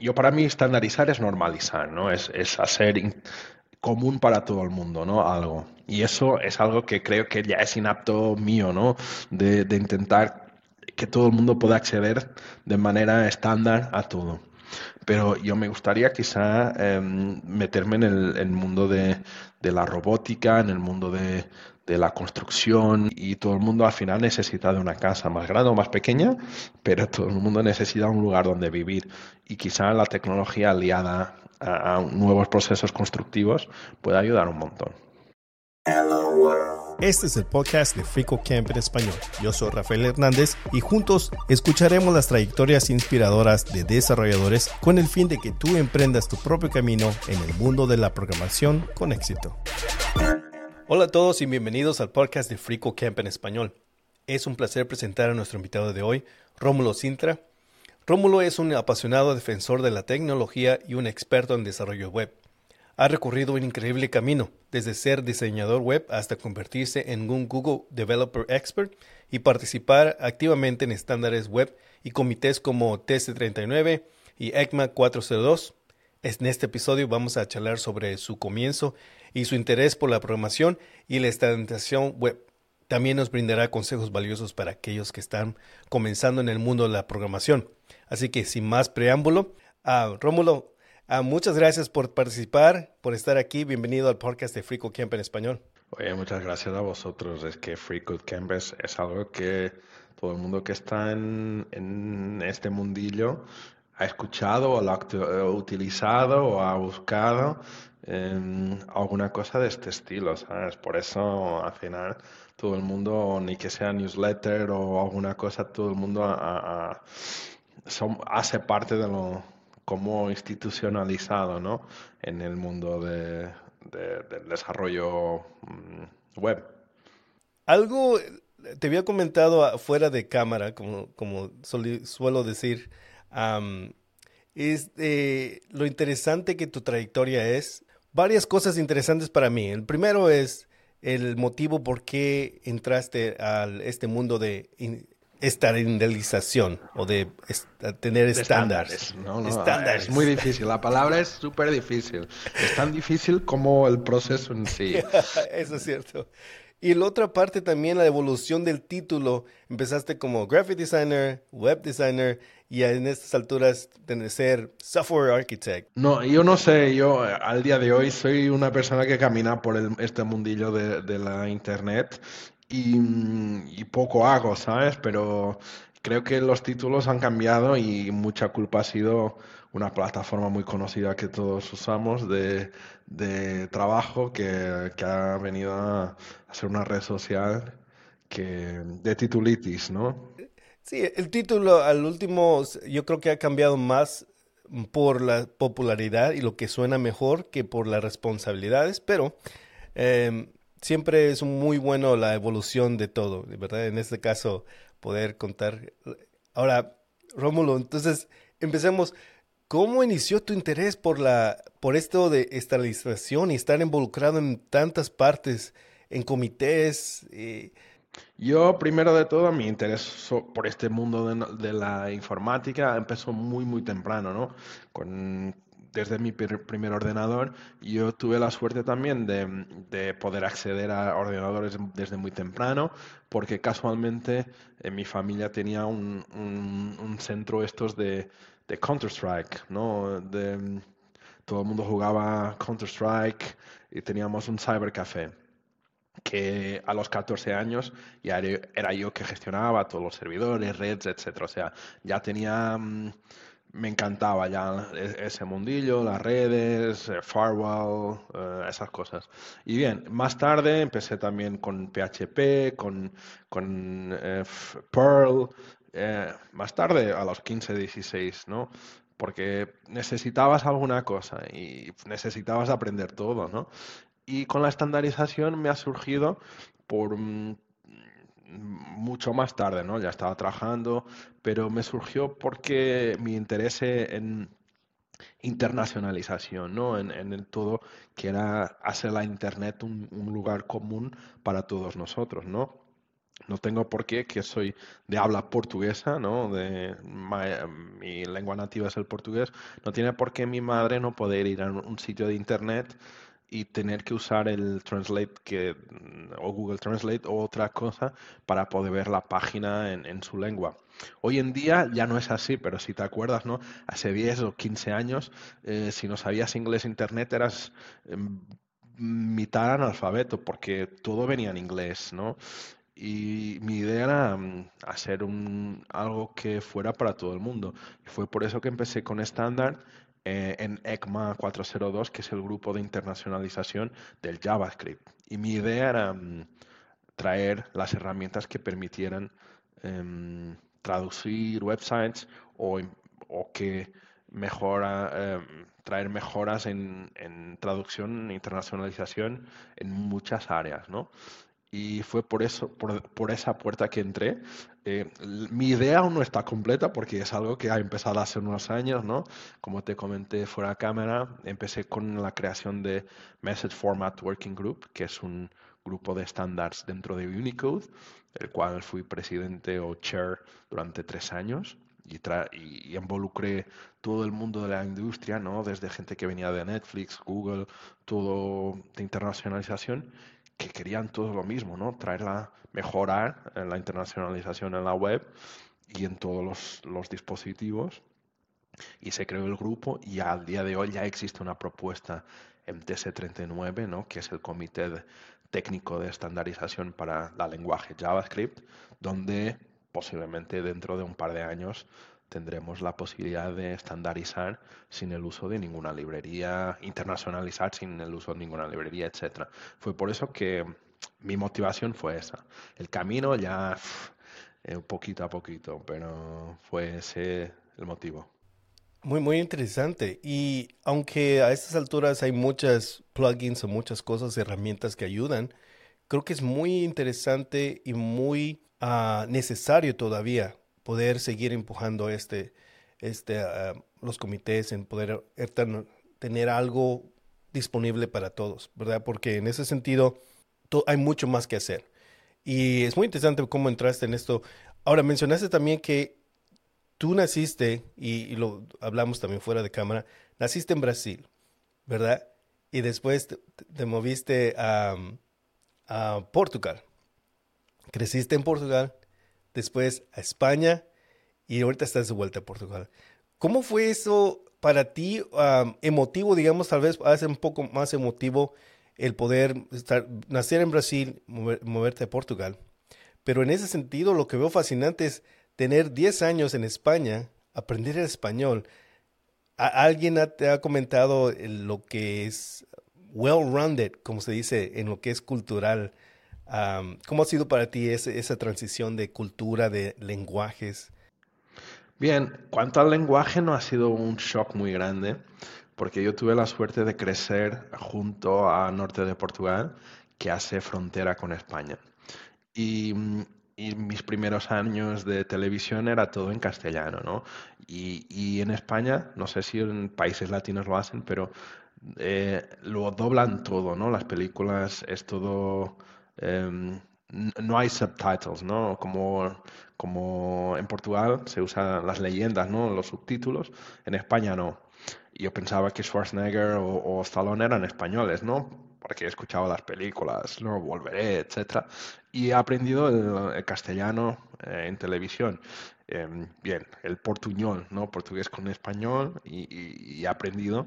Yo para mí estandarizar es normalizar, ¿no? Es, es hacer común para todo el mundo, ¿no? Algo. Y eso es algo que creo que ya es inapto mío, ¿no? De, de intentar que todo el mundo pueda acceder de manera estándar a todo. Pero yo me gustaría quizá em, meterme en el, mundo de, de, la robótica, en el mundo de, de, la construcción y todo el mundo al final necesita de una casa más grande o más pequeña, pero todo el mundo necesita un lugar donde vivir y quizá la tecnología aliada a, nuevos procesos constructivos puede ayudar un montón. Este es el podcast de Frico Camp en español. Yo soy Rafael Hernández y juntos escucharemos las trayectorias inspiradoras de desarrolladores con el fin de que tú emprendas tu propio camino en el mundo de la programación con éxito. Hola a todos y bienvenidos al podcast de Frico Camp en español. Es un placer presentar a nuestro invitado de hoy, Rómulo Sintra, Rómulo es un apasionado defensor de la tecnología y un experto en desarrollo web. Ha recorrido un increíble camino, desde ser diseñador web hasta convertirse en un Google Developer Expert y participar activamente en estándares web y comités como TC39 y ECMA 402. En este episodio vamos a charlar sobre su comienzo y su interés por la programación y la estandarización web. También nos brindará consejos valiosos para aquellos que están comenzando en el mundo de la programación. Así que sin más preámbulo, uh, Rómulo, muchas gracias por participar, por estar aquí. Bienvenido al podcast de Free Camp en español. Oye, muchas gracias a vosotros. Es que Free Camp es, algo que todo el mundo que está en, en este mundillo ha escuchado o lo ha utilizado o ha buscado alguna cosa de este estilo, ¿sabes? Por eso al final todo el mundo, ni que sea newsletter o alguna cosa, todo el mundo son, hace parte de lo como institucionalizado ¿no? en el mundo de, del desarrollo mm, web. Algo te había comentado fuera de cámara, como, como suelo decir, es lo interesante que tu trayectoria es. Varias cosas interesantes para mí. El primero es el motivo por qué entraste a este mundo de estandarización o de tener estándares. Es muy difícil, la palabra es súper difícil. Es tan difícil como el proceso en sí. Eso es cierto. Y la otra parte también, la evolución del título. Empezaste como graphic designer, web designer y en estas alturas de ser software architect. No, yo no sé, yo eh, al día de hoy soy una persona que camina por este mundillo de, la internet y, poco hago, ¿sabes? Pero creo que los títulos han cambiado y mucha culpa ha sido una plataforma muy conocida que todos usamos de, de trabajo que, que, ha venido a, ser una red social que, de titulitis, ¿no? Sí, el título al último yo creo que ha cambiado más por la popularidad y lo que suena mejor que por las responsabilidades, pero eh, siempre es muy bueno la evolución de todo, ¿verdad? En este caso, poder contar. Ahora, Rómulo, entonces empecemos. ¿Cómo inició tu interés por la por esto de estalización y estar involucrado en tantas partes, en comités? Eh? Yo, primero de todo, mi interés por este mundo de, de, la informática empezó muy, muy temprano, ¿no? Desde mi primer ordenador. Yo tuve la suerte también de, poder acceder a ordenadores desde muy temprano, porque casualmente en mi familia tenía un, centro estos de, Counter-Strike, ¿no? De, todo el mundo jugaba Counter-Strike y teníamos un cybercafé que a los 14 años ya era yo que gestionaba todos los servidores, redes, etcétera. O sea, ya tenía mm, me encantaba ya e-, ese mundillo, las redes, eh, firewall, eh, esas cosas. Y bien, más tarde empecé también con PHP, con, con eh, Perl, más tarde a los 15, 16, ¿no? Porque necesitabas alguna cosa y necesitabas aprender todo, ¿no? Y con la estandarización me ha surgido por, mm, mucho más tarde, ¿no? Ya estaba trabajando, pero me surgió porque mi interés en internacionalización, ¿no? En, en el todo que era hacer la Internet un, lugar común para todos nosotros, ¿no? no tengo por qué, que soy de habla portuguesa, ¿no? De, mi lengua nativa es el portugués. No tiene por qué mi madre no poder ir a un sitio de internet y tener que usar el Translate que, o Google Translate o otra cosa para poder ver la página en, su lengua. Hoy en día ya no es así, pero si te acuerdas, ¿no? Hace 10 o 15 años, eh, si no sabías inglés internet eras em, mitad analfabeto porque todo venía en inglés, ¿no? Y mi idea era mm, hacer un, algo que fuera para todo el mundo. Y fue por eso que empecé con estándar eh, en ECMA 402, que es el grupo de internacionalización del JavaScript. Y mi idea era mm, traer las herramientas que permitieran em, traducir websites o, o que mejora, em, traer mejoras en, en traducción internacionalización en muchas áreas, ¿no? y fue por eso, por, esa puerta que entré. Eh, mi idea aún no está completa porque es algo que ha empezado hace unos años, ¿no? Como te comenté fuera de cámara, empecé con la creación de Message Format Working Group, que es un grupo de estándares dentro de Unicode, el cual fui presidente o chair durante tres años. Y, y, involucré todo el mundo de la industria, ¿no? Desde gente que venía de Netflix, Google, todo de internacionalización que querían todo lo mismo, ¿no? Traerla, mejorar en la internacionalización en la web y en todos los, dispositivos. Y se creó el grupo y al día de hoy ya existe una propuesta en TC39, ¿no? que es el Comité Técnico de Estandarización para la lenguaje JavaScript, donde posiblemente dentro de un par de años tendremos la posibilidad de estandarizar sin el uso de ninguna librería, internacionalizar sin el uso de ninguna librería, etc. Fue por eso que mi motivación fue esa. El camino ya eh, poquito a poquito, pero fue ese el motivo. Muy, muy interesante. Y aunque a estas alturas hay muchas plugins o muchas cosas, herramientas que ayudan, creo que es muy interesante y muy ah, necesario todavía poder seguir empujando este, este, ah, los comités, en poder er, tener algo disponible para todos, ¿verdad? Porque en ese sentido hay mucho más que hacer. Y es muy interesante cómo entraste en esto. Ahora, mencionaste también que tú naciste, y, lo hablamos también fuera de cámara, naciste en Brasil, ¿verdad? Y después te, moviste a Portugal. Creciste en Portugal después a España y ahorita estás de vuelta a Portugal. ¿Cómo fue eso para ti, emotivo, digamos, tal vez hace un poco más emotivo el poder nacer en Brasil, moverte a Portugal? Pero en ese sentido, lo que veo fascinante es tener 10 años en España, aprender el español. ¿Alguien te ha comentado lo que es well-rounded, como se dice, en lo que es cultural? ¿Cómo ha sido para ti esa transición de cultura, de lenguajes? Bien, cuanto al lenguaje no ha sido un shock muy grande, porque yo tuve la suerte de crecer junto a norte de Portugal, que hace frontera con España. Y, mis primeros años de televisión era todo en castellano, ¿no? Y, en España, no sé si en países latinos lo hacen, pero eh, lo doblan todo, ¿no? Las películas es todo Em, no hay subtitles, ¿no? Como, como en Portugal se usan las leyendas, ¿no? Los subtítulos. En España no. Yo pensaba que Schwarzenegger o, Stallone eran españoles, ¿no? Porque he escuchado las películas, ¿no? Volveré, etc. Y he aprendido el, castellano eh, en televisión. Em, bien, el portuñol, ¿no? Portugués con español y, y he aprendido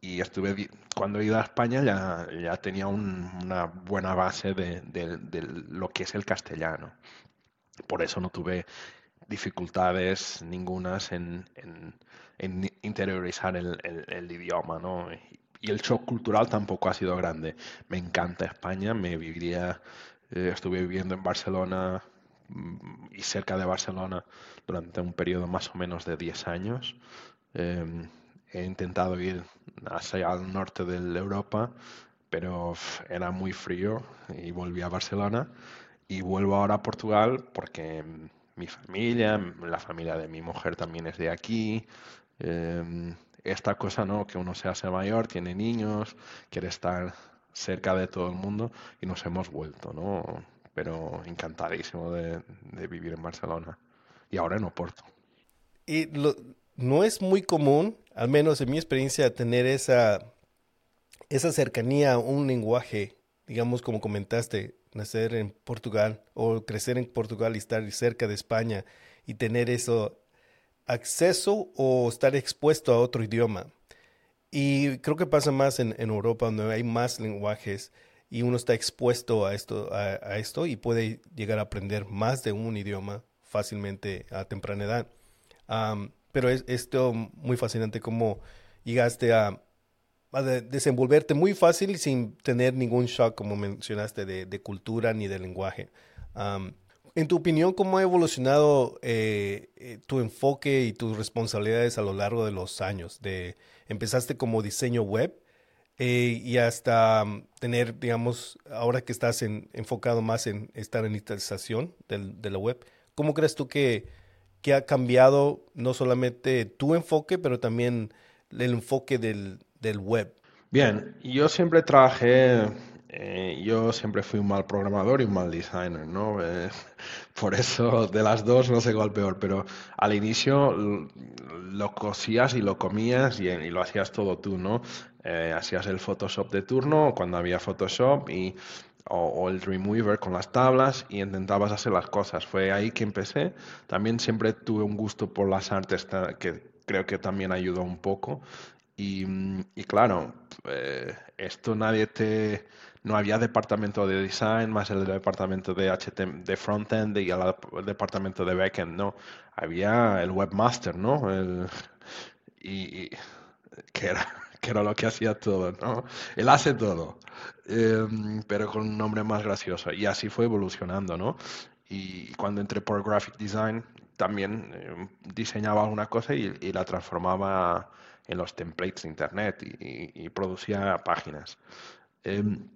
y estuve cuando he ido a España ya, ya tenía una buena base de, de, lo que es el castellano. Por eso no tuve dificultades ningunas en, en, interiorizar el, el, idioma, ¿no? Y el shock cultural tampoco ha sido grande. Me encanta España, me viviría, eh, estuve viviendo en Barcelona mm, y cerca de Barcelona durante un periodo más o menos de 10 años. Em, he intentado ir hacia el norte de Europa, pero era muy frío y volví a Barcelona y vuelvo ahora a Portugal porque mi familia, la familia de mi mujer también es de aquí. Em, esta cosa, ¿no? Que uno se hace mayor, tiene niños, quiere estar cerca de todo el mundo y nos hemos vuelto, ¿no? pero encantadísimo de, vivir en Barcelona y ahora en Oporto. Y no es muy común, al menos en mi experiencia, tener esa, esa cercanía a un lenguaje, digamos como comentaste, nacer en Portugal o crecer en Portugal y estar cerca de España y tener eso acceso o estar expuesto a otro idioma. Y creo que pasa más en, Europa, donde hay más lenguajes y uno está expuesto a esto, a, esto y puede llegar a aprender más de un idioma fácilmente a temprana edad. Pero es esto muy fascinante cómo llegaste a, desenvolverte muy fácil sin tener ningún shock, como mencionaste, de, cultura ni de lenguaje. En tu opinión, ¿cómo ha evolucionado eh, eh, tu enfoque y tus responsabilidades a lo largo de los años? De, empezaste como diseño web eh, y hasta mm, tener, digamos, ahora que estás enfocado más en estar en instalación de la web, ¿cómo crees tú que, que, ha cambiado no solamente tu enfoque, pero también el enfoque del, del web? Bien, yo siempre trabajé eh, yo siempre fui un mal programador y un mal designer, ¿no? Eh, por eso de las dos no sé cuál peor, pero al inicio lo cosías y lo comías y, lo hacías todo tú, ¿no? Eh, hacías el Photoshop de turno cuando había Photoshop y, o, el Dreamweaver con las tablas y intentabas hacer las cosas. Fue ahí que empecé. También siempre tuve un gusto por las artes que creo que también ayudó un poco. Y, y claro, esto nadie te no había departamento de design más el departamento de HTML, de frontend y el, departamento de backend, no. Había el webmaster, ¿no? El, y, que era, que era lo que hacía todo, ¿no? Él hace todo, em, pero con un nombre más gracioso. Y así fue evolucionando, ¿no? Y cuando entré por Graphic Design, también em, diseñaba alguna cosa y, la transformaba en los templates de Internet y, producía páginas. Em,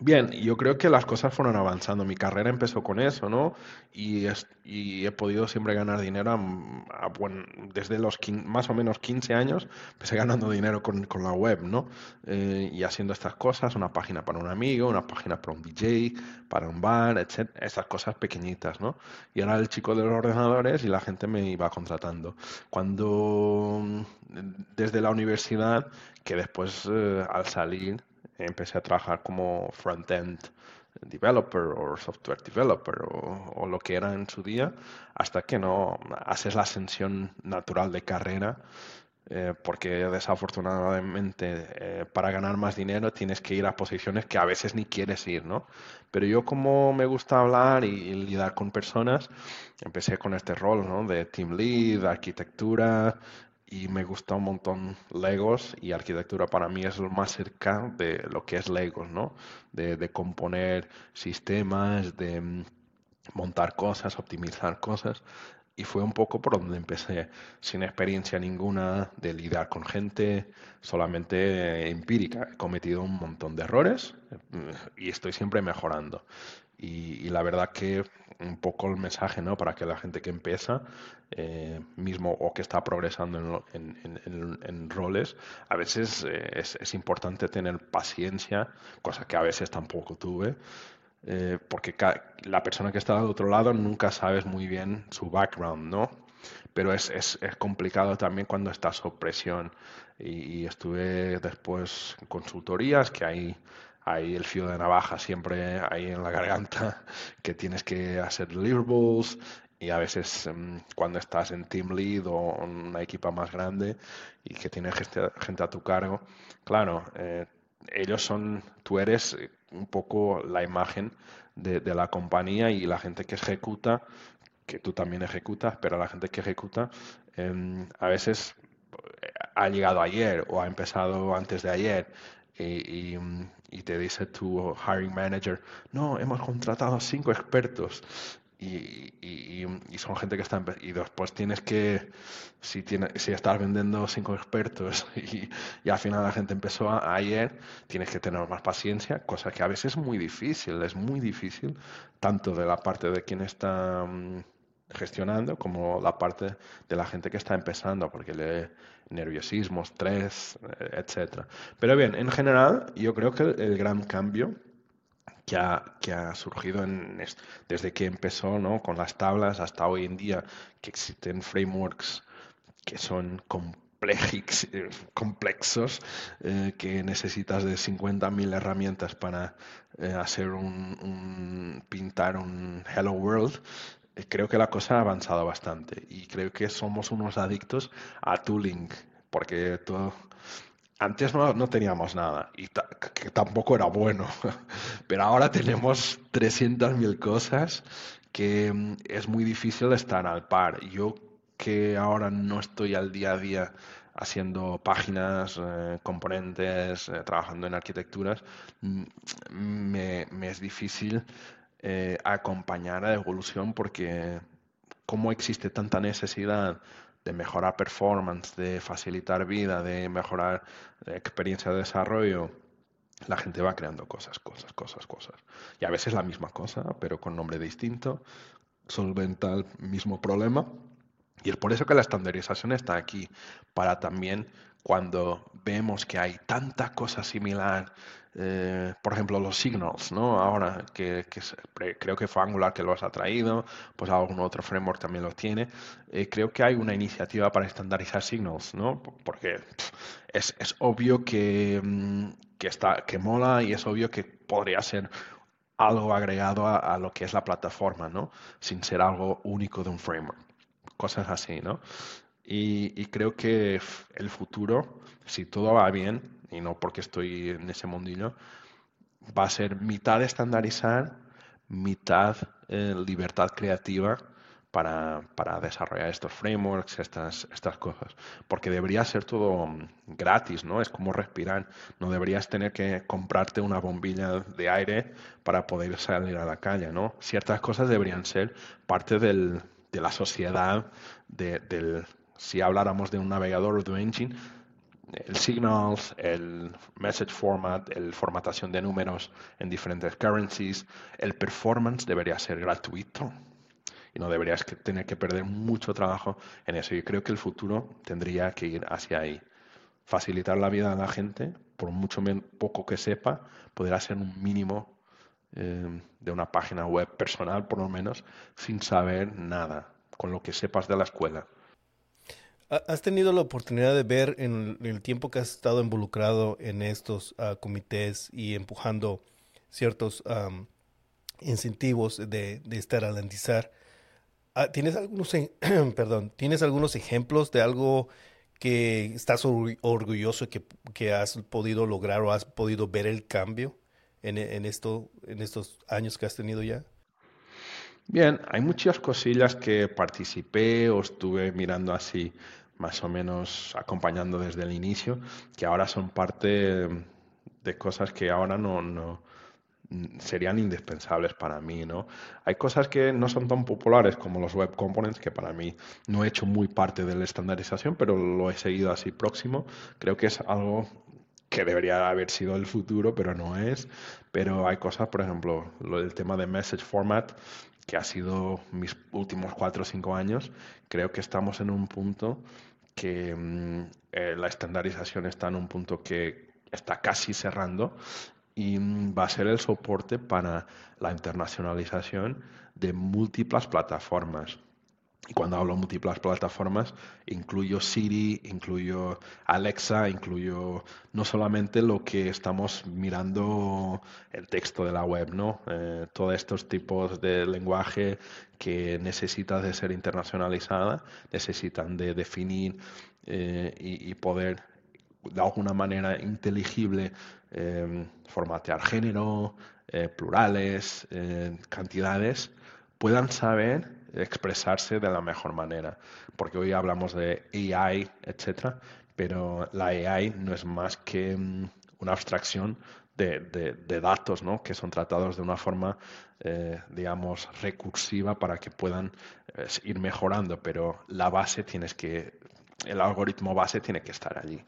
Bien, yo creo que las cosas fueron avanzando. Mi carrera empezó con eso, ¿no? Y, he podido siempre ganar dinero desde los más o menos 15 años. Empecé ganando dinero con, la web, ¿no? Eh, y haciendo estas cosas, una página para un amigo, una página para un DJ, para un bar, etc. Estas cosas pequeñitas, ¿no? Y era el chico de los ordenadores y la gente me iba contratando. Cuando desde la universidad, que después eh, al salir empecé a trabajar como front-end developer o software developer o, lo que era en su día, hasta que no haces la ascensión natural de carrera, eh, porque desafortunadamente eh, para ganar más dinero tienes que ir a posiciones que a veces ni quieres ir, ¿no? Pero yo como me gusta hablar y, y lidiar con personas, empecé con este rol, ¿no? De team lead, arquitectura, y me gusta un montón Legos y arquitectura para mí es lo más cerca de lo que es Legos, ¿no? De, componer sistemas, de mm, montar cosas, optimizar cosas. Y fue un poco por donde empecé, sin experiencia ninguna de lidiar con gente, solamente empírica. He cometido un montón de errores mm, y estoy siempre mejorando. Y, la verdad que un poco el mensaje, ¿no? Para que la gente que empieza, eh, mismo o que está progresando en, roles, a veces eh, es, importante tener paciencia, cosa que a veces tampoco tuve, eh, porque la persona que está al otro lado nunca sabes muy bien su background, ¿no? Pero es, es, es complicado también cuando estás bajo presión. Y, estuve después en consultorías que hay hay el fío de navaja siempre ahí en la garganta, que tienes que hacer deliverables y a veces em, cuando estás en team lead o en una equipa más grande y que tienes gente a tu cargo, claro, eh, ellos son, tú eres un poco la imagen de, la compañía y la gente que ejecuta, que tú también ejecutas, pero la gente que ejecuta em, a veces eh, ha llegado ayer o ha empezado antes de ayer y, y, te dice tu hiring manager, no, hemos contratado cinco expertos. Y, y, y, son gente que está y después tienes que si tiene, si estás vendiendo cinco expertos y, y al final la gente empezó ayer tienes que tener más paciencia cosa que a veces es muy difícil es muy difícil tanto de la parte de quien está mm, gestionando como la parte de la gente que está empezando, porque le nerviosismo, estrés, eh, etcétera. Pero bien, en general, yo creo que el gran cambio que ha, que ha surgido desde que empezó ¿no? con las tablas hasta hoy en día, que existen frameworks que son complejos, eh, que necesitas de 50.000 herramientas para eh, hacer un, pintar un Hello World, eh, creo que la cosa ha avanzado bastante y creo que somos unos adictos a tooling, porque todo, antes no, no, teníamos nada y que tampoco era bueno, pero ahora tenemos 300.000 cosas que mm, es muy difícil estar al par. Yo que ahora no estoy al día a día haciendo páginas, eh, componentes, eh, trabajando en arquitecturas, mm, me, me es difícil eh, acompañar a la evolución porque como existe tanta necesidad de mejorar performance, de facilitar vida, de mejorar experiencia de desarrollo, la gente va creando cosas, cosas, cosas, cosas. Y a veces la misma cosa, pero con nombre distinto, solventa el mismo problema. Y es por eso que la estandarización está aquí, para también cuando vemos que hay tanta cosa similar, eh, por ejemplo, los signals, ¿no? Ahora que, creo que fue Angular que los ha traído, pues algún otro framework también los tiene. Eh, creo que hay una iniciativa para estandarizar signals, ¿no? Porque es, obvio que, mm, que, está, que mola y es obvio que podría ser algo agregado a, lo que es la plataforma, ¿no? Sin ser algo único de un framework. Cosas así, ¿no? Y, creo que el futuro, si todo va bien, y no porque estoy en ese mundillo, va a ser mitad estandarizar, mitad eh, libertad creativa para, para, desarrollar estos frameworks, estas, estas cosas. Porque debería ser todo mm, gratis, ¿no? Es como respirar. No deberías tener que comprarte una bombilla de aire para poder salir a la calle, ¿no? Ciertas cosas deberían ser parte del, de la sociedad, del, si habláramos de un navegador o de un engine, el signals, el message format, el formatación de números en diferentes currencies, el performance debería ser gratuito y no deberías tener que perder mucho trabajo en eso. Yo creo que el futuro tendría que ir hacia ahí. Facilitar la vida a la gente, por mucho poco que sepa, poder hacer un mínimo eh, de una página web personal, por lo menos, sin saber nada, con lo que sepas de la escuela. ¿Has tenido la oportunidad de ver en el tiempo que has estado involucrado en estos ah, comités y empujando ciertos incentivos de, de estaralentizar? Ah, ¿Tienes algunos, perdón, ¿tienes algunos ejemplos de algo que estás orgulloso que, que has podido lograr o has podido ver el cambio en, en estos años que has tenido ya? Bien, hay muchas cosillas que participé o estuve mirando así más o menos acompañando desde el inicio, que ahora son parte de cosas que ahora no, no serían indispensables para mí, ¿no? Hay cosas que no son tan populares como los web components, que para mí no he hecho muy parte de la estandarización, pero lo he seguido así próximo. Creo que es algo que debería haber sido el futuro, pero no es. Pero hay cosas, por ejemplo, el tema de message format, que ha sido mis últimos cuatro o cinco años, creo que estamos en un punto que mm, eh, la estandarización está en un punto que está casi cerrando y mm, va a ser el soporte para la internacionalización de múltiples plataformas. Y cuando hablo múltiples plataformas, incluyo Siri, incluyo Alexa, incluyo no solamente lo que estamos mirando el texto de la web, ¿no? Eh, todos estos tipos de lenguaje que necesitan de ser internacionalizada, necesitan de definir eh, y, poder de alguna manera inteligible eh, formatear género, plurales, cantidades, puedan saber expresarse de la mejor manera. Porque hoy hablamos de AI, etcétera, pero la AI no es más que mm, una abstracción de, de, datos ¿no? que son tratados de una forma, eh, digamos, recursiva para que puedan eh, ir mejorando, pero la base tienes que, el algoritmo base tiene que estar allí.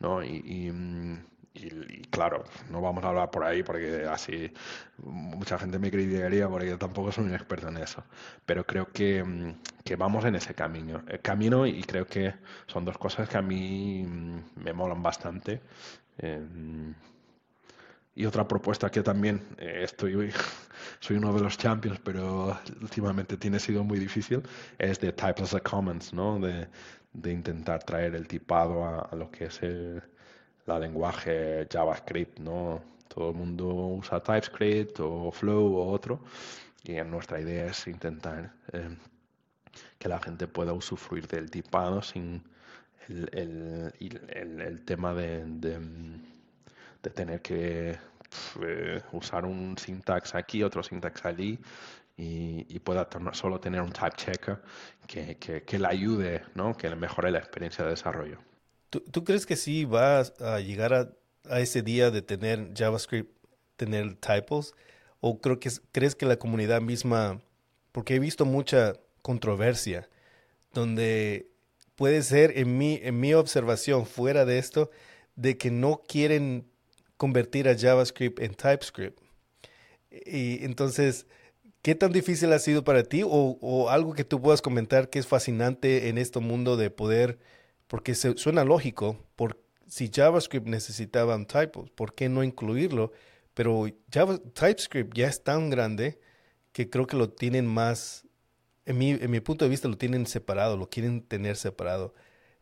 ¿no? y mm, y, claro, no vamos a hablar por ahí porque así mucha gente me criticaría porque yo tampoco soy un experto en eso. Pero creo que, mm, que vamos en ese camino. El camino y creo que son dos cosas que a mí mm, me molan bastante. Eh, y otra propuesta que también eh, estoy, soy uno de los champions, pero últimamente tiene sido muy difícil, es de Type as a Commons, ¿no? De, de intentar traer el tipado a, lo que es el la lenguaje JavaScript, ¿no? Todo el mundo usa TypeScript o Flow o otro, y nuestra idea es intentar eh, que la gente pueda usufruir del tipado sin el, el, el, tema de de tener que eh, usar un syntax aquí, otro syntax allí, y, pueda solo tener un type checker que, que, le ayude, ¿no? que le mejore la experiencia de desarrollo. ¿Tú, crees que sí va a llegar a, ese día de tener JavaScript, tener typos? ¿O creo que, crees que la comunidad misma, porque he visto mucha controversia, donde puede ser, en mi, en mi observación, fuera de esto, de que no quieren convertir a JavaScript en TypeScript. Y entonces, ¿qué tan difícil ha sido para ti o, algo que tú puedas comentar que es fascinante en este mundo de poder, porque se, suena lógico, por, si JavaScript necesitaba un typo, ¿por qué no incluirlo? Pero Java, TypeScript ya es tan grande que creo que lo tienen más, en mi, en mi punto de vista, lo tienen separado, lo quieren tener separado.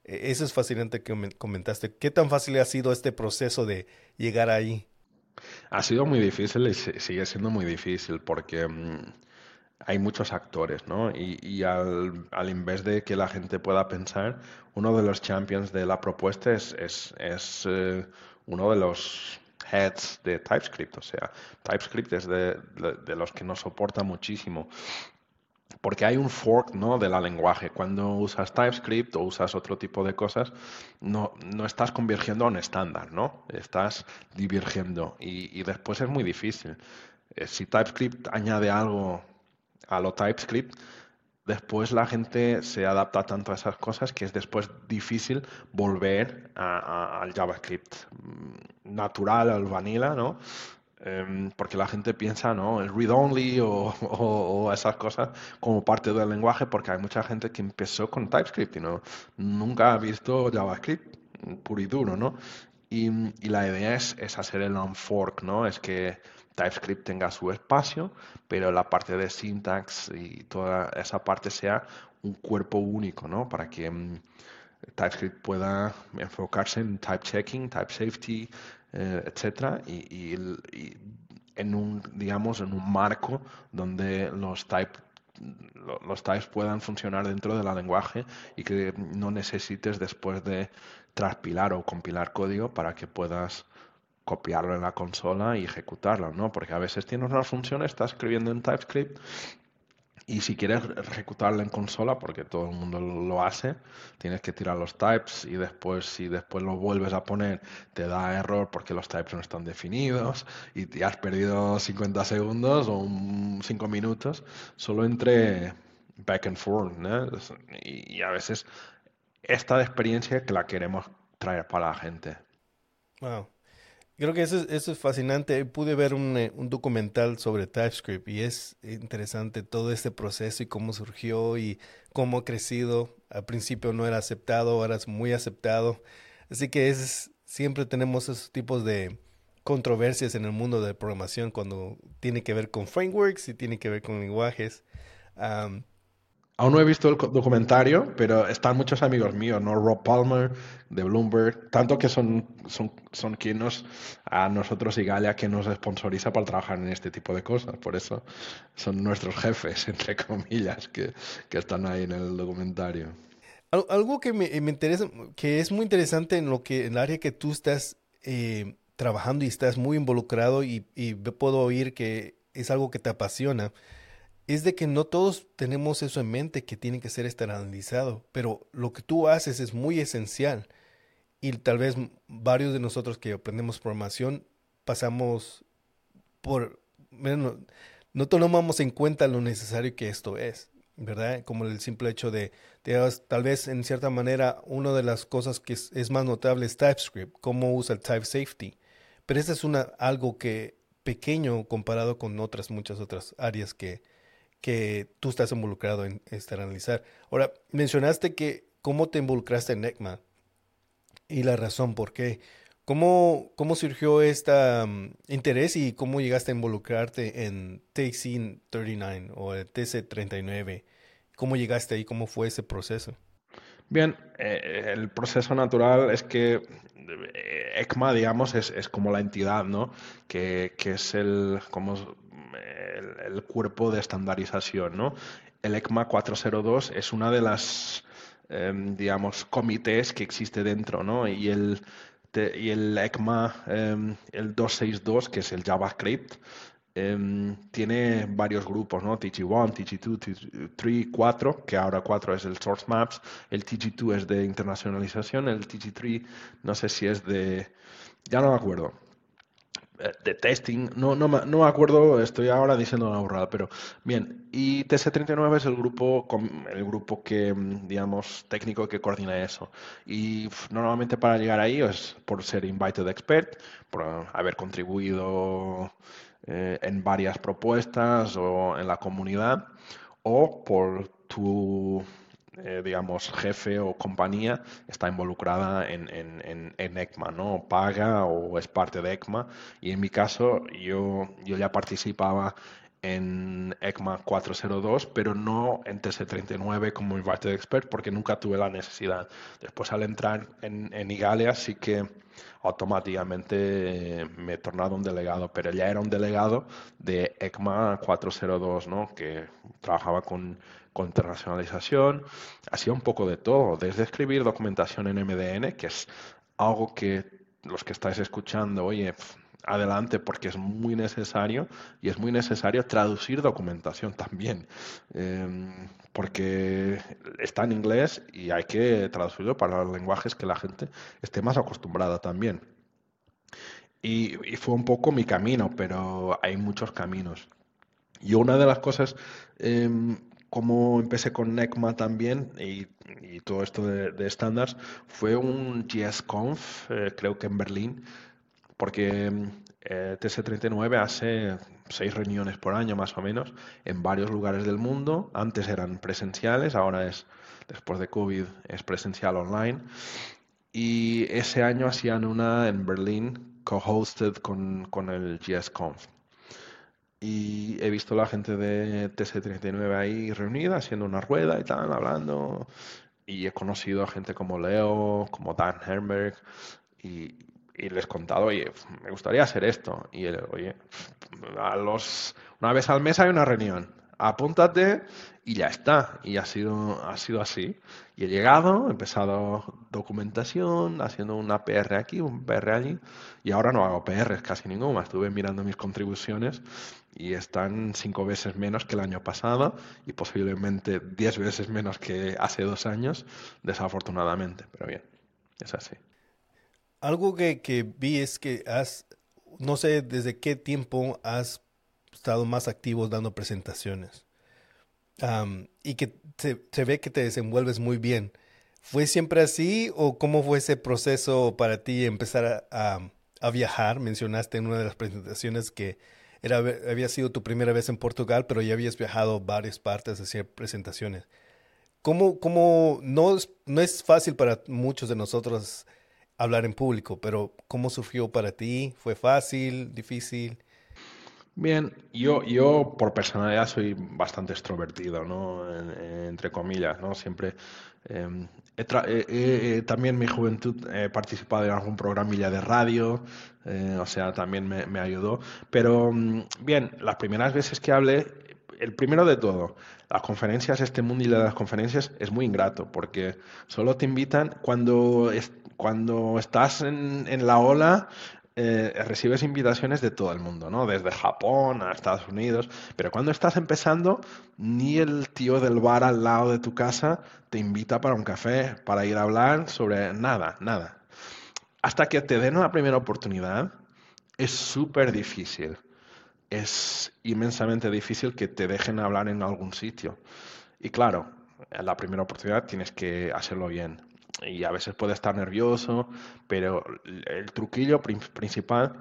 E-, eso es fascinante que comentaste. ¿Qué tan fácil ha sido este proceso de llegar ahí? Ha sido muy difícil y sigue siendo muy difícil porque mm, hay muchos actores, ¿no? Y, al, al, invés de que la gente pueda pensar, uno de los champions de la propuesta es, es, es eh, uno de los heads de TypeScript, o sea, TypeScript es de, de los que nos soporta muchísimo porque hay un fork ¿no? de la lenguaje. Cuando usas TypeScript o usas otro tipo de cosas, no, no estás convirtiendo a un estándar, ¿no? Estás divergiendo y, y después es muy difícil. Eh, si TypeScript añade algo a lo TypeScript, después la gente se adapta tanto a esas cosas que es después difícil volver al JavaScript mm, natural, al vanilla, ¿no? Em, porque la gente piensa, ¿no? El read-only o, esas cosas como parte del lenguaje, porque hay mucha gente que empezó con TypeScript y no, nunca ha visto JavaScript puro y duro, ¿no? Y, la idea es, es, hacer el unfork, ¿no? Es que TypeScript tenga su espacio, pero la parte de syntax y toda esa parte sea un cuerpo único, ¿no? Para que mm, TypeScript pueda enfocarse en type checking, type safety, eh, etcétera, y, en un, digamos, en un marco donde los type los types puedan funcionar dentro del lenguaje y que no necesites después de transpilar o compilar código para que puedas copiarlo en la consola y ejecutarlo, ¿no? Porque a veces tienes una función, estás escribiendo en TypeScript y si quieres ejecutarla en consola, porque todo el mundo lo hace, tienes que tirar los types y después, si después lo vuelves a poner, te da error porque los types no están definidos y te has perdido 50 segundos o 5 minutos solo entre back and forth. Y, y, a veces esta experiencia que la queremos traer para la gente. Wow. Creo que eso, eso es fascinante. Pude ver un, eh, un, documental sobre TypeScript y es interesante todo este proceso y cómo surgió y cómo ha crecido. Al principio no era aceptado, ahora es muy aceptado. Así que es, siempre tenemos esos tipos de controversias en el mundo de programación cuando tiene que ver con frameworks y tiene que ver con lenguajes. Aún no he visto el documentario, pero están muchos amigos míos, ¿no? Rob Palmer de Bloomberg, tanto que son, son, son quienes a nosotros y Galia que nos sponsoriza para trabajar en este tipo de cosas. Por eso son nuestros jefes, entre comillas, que, que están ahí en el documentario. Algo que me, me, interesa, que es muy interesante en lo que en el área que tú estás eh, trabajando y estás muy involucrado y, y puedo oír que es algo que te apasiona es de que no todos tenemos eso en mente que tiene que ser estandarizado, pero lo que tú haces es muy esencial y tal vez varios de nosotros que aprendemos programación pasamos por, no tomamos en cuenta lo necesario que esto es, ¿verdad? Como el simple hecho de, tal vez en cierta manera, una de las cosas que es, más notable es TypeScript, cómo usa el type safety, pero eso es algo que pequeño comparado con otras, muchas otras áreas que, que tú estás involucrado en externalizar. Ahora, mencionaste que cómo te involucraste en ECMA y la razón por qué. ¿Cómo, cómo surgió este interés y cómo llegaste a involucrarte en TC39 o el TC39? ¿Cómo llegaste ahí? ¿Cómo fue ese proceso? Bien, eh, el proceso natural es que eh, ECMA, digamos, es, es, como la entidad, ¿no? Que, que es el, como el, cuerpo de estandarización, ¿no? El ECMA 402 es una de las, eh, digamos, comités que existe dentro, ¿no? Y el y el ECMA, em, el 262, que es el JavaScript, em, tiene varios grupos, ¿no? TG1, TG2, TG3, 4, que ahora 4 es el Source Maps, el TG2 es de internacionalización, el TG3 no sé si es de... ya no me acuerdo, eh, de testing, no, no, no me acuerdo, estoy ahora diciendo una burrada, pero bien, y TC39 es el grupo, el grupo que, mm, digamos, técnico que coordina eso. Y normalmente para llegar ahí es por ser invited expert, por haber contribuido eh, en varias propuestas o en la comunidad, o por tu eh, digamos, jefe o compañía está involucrada en, en, en, ECMA, ¿no? Paga o es parte de ECMA. Y en mi caso, yo, yo ya participaba en ECMA 402, pero no en TC39 como Invited Expert porque nunca tuve la necesidad. Después al entrar en, en Igalia sí que automáticamente me he tornado un delegado, pero ya era un delegado de ECMA 402, ¿no? que trabajaba con con internacionalización, hacía un poco de todo, desde escribir documentación en MDN, que es algo que los que estáis escuchando, oye, adelante porque es muy necesario y es muy necesario traducir documentación también, em, porque está en inglés y hay que traducirlo para los lenguajes que la gente esté más acostumbrada también. Y, fue un poco mi camino, pero hay muchos caminos. Y una de las cosas em, como empecé con NECMA también y, todo esto de, estándares, fue un GSConf, eh, creo que en Berlín, porque eh, TS39 hace seis reuniones por año más o menos en varios lugares del mundo. Antes eran presenciales, ahora es, después de COVID, es presencial online. Y ese año hacían una en Berlín, co-hosted con, con el GSConf y he visto la gente de TC39 ahí reunida, haciendo una rueda y tal, hablando. Y he conocido a gente como Leo, como Dan Herberg, y, y les contado, oye, me gustaría hacer esto. Y él, oye, a los, una vez al mes hay una reunión apúntate y ya está. Y ha sido, ha sido así. Y he llegado, he empezado documentación, haciendo una PR aquí, un PR allí, y ahora no hago PRs casi ninguna. Estuve mirando mis contribuciones y están cinco veces menos que el año pasado y posiblemente diez veces menos que hace dos años, desafortunadamente. Pero bien, es así. Algo que, que vi es que has, no sé desde qué tiempo has estado más activos dando presentaciones y que se, ve que te desenvuelves muy bien. ¿Fue siempre así o cómo fue ese proceso para ti empezar a, a, viajar? Mencionaste en una de las presentaciones que era, había sido tu primera vez en Portugal, pero ya habías viajado varias partes a hacer presentaciones. ¿Cómo, cómo no, no es fácil para muchos de nosotros hablar en público, pero cómo surgió para ti? ¿Fue fácil, difícil? Bien, yo, yo por personalidad soy bastante extrovertido, ¿no? entre comillas, ¿no? Siempre em, también en mi juventud he participado en algún programilla de radio, eh, o sea, también me, me ayudó. Pero mm, bien, las primeras veces que hablé, el primero de todo, las conferencias, este mundo y las conferencias es muy ingrato porque solo te invitan cuando, estás en, en la ola, eh, recibes invitaciones de todo el mundo, ¿no? Desde Japón a Estados Unidos, pero cuando estás empezando, ni el tío del bar al lado de tu casa te invita para un café, para ir a hablar sobre nada, nada. Hasta que te den la primera oportunidad, es súper difícil. Es inmensamente difícil que te dejen hablar en algún sitio. Y claro, la primera oportunidad tienes que hacerlo bien y a veces puede estar nervioso, pero el truquillo principal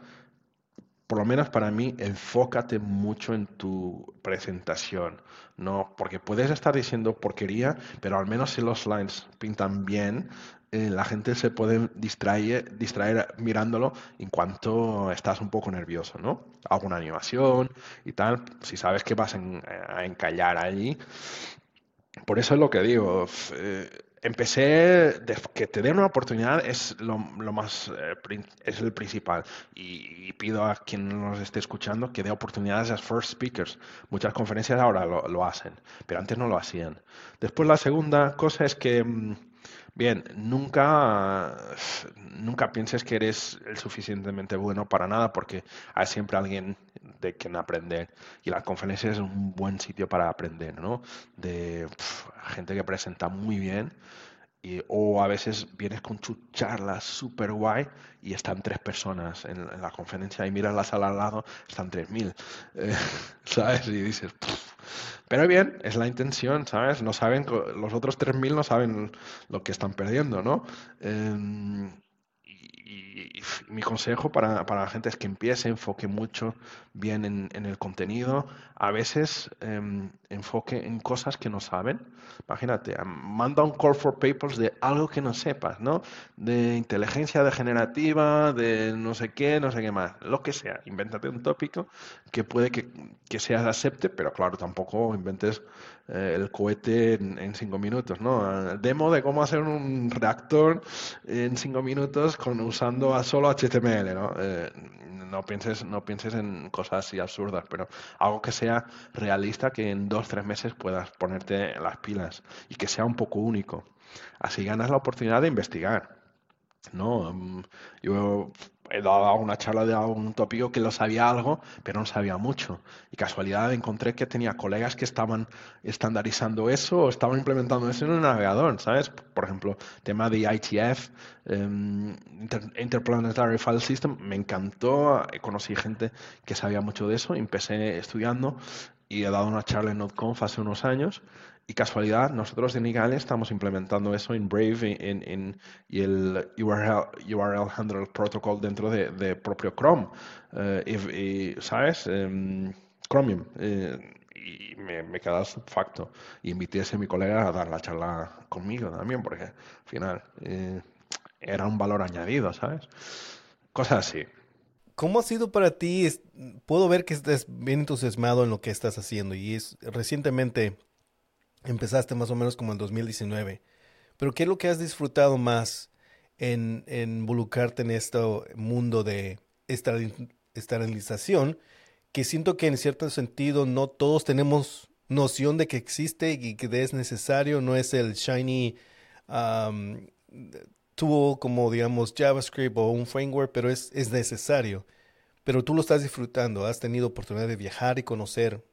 por lo menos para mí, enfócate mucho en tu presentación, ¿no? Porque puedes estar diciendo porquería, pero al menos si los slides pintan bien, eh, la gente se puede distraer, mirándolo en cuanto estás un poco nervioso, ¿no? Alguna animación y tal, si sabes que vas a encallar allí. Por eso es lo que digo. Eh, empecé, que te den una oportunidad es lo, más, eh, es el principal. Y, pido a quien nos esté escuchando que dé oportunidades a first speakers. Muchas conferencias ahora lo, lo hacen, pero antes no lo hacían. Después la segunda cosa es que mm, Bien, nunca, nunca pienses que eres el suficientemente bueno para nada porque hay siempre alguien de quien aprender y la conferencia es un buen sitio para aprender, ¿no? De gente que presenta muy bien o a veces vienes con tu charla super guay y están tres personas en, la conferencia y miras la sala al lado, están tres mil, eh, ¿sabes? Y dices, pero bien, es la intención, ¿sabes? No saben, los otros tres mil no saben lo que están perdiendo, ¿no? Em, y, mi consejo para, para, la gente es que empiece, enfoque mucho bien en, en el contenido, a veces em, enfoque en cosas que no saben. Imagínate, manda un call for papers de algo que no sepas, ¿no? De inteligencia degenerativa, de no sé qué, no sé qué más, lo que sea. Invéntate un tópico que puede que, que se acepte, pero claro, tampoco inventes eh, el cohete en, cinco minutos, ¿no? Demo de cómo hacer un reactor en cinco minutos con, usando solo HTML, ¿no? Eh, no pienses, no pienses en cosas así absurdas, pero algo que sea realista, que en dos, tres meses puedas ponerte las pilas y que sea un poco único. Así ganas la oportunidad de investigar. ¿no? Mm, yo he dado una charla de un tópico que lo sabía algo, pero no sabía mucho. Y casualidad encontré que tenía colegas que estaban estandarizando eso o estaban implementando eso en un navegador, ¿sabes? Por ejemplo, tema de ITF, em, Interplanetary File System, me encantó, conocí gente que sabía mucho de eso, empecé estudiando y he dado una charla en NodeConf hace unos años y casualidad, nosotros en Igale estamos implementando eso en Brave en, y el URL, URL Handler Protocol dentro de, propio Chrome. Eh, y, ¿Sabes? Em, Chromium. Eh, y me, me queda facto. Y invité a mi colega a dar la charla conmigo también, porque al final eh, era un valor añadido, ¿sabes? Cosas así. ¿Cómo ha sido para ti? Puedo ver que estás bien entusiasmado en lo que estás haciendo y es recientemente Empezaste más o menos como en 2019. Pero ¿qué es lo que has disfrutado más en, involucrarte en este mundo de esterilización? Que siento que en cierto sentido no todos tenemos noción de que existe y que es necesario, no es el shiny tool como digamos JavaScript o un framework, pero es, es necesario. Pero tú lo estás disfrutando, has tenido oportunidad de viajar y conocer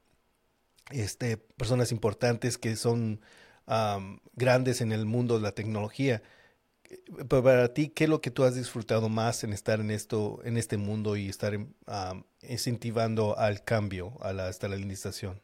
este, personas importantes que son grandes en el mundo de la tecnología. Pero para ti, ¿qué es lo que tú has disfrutado más en estar en esto, en este mundo y estar incentivando al cambio, a la esterilización?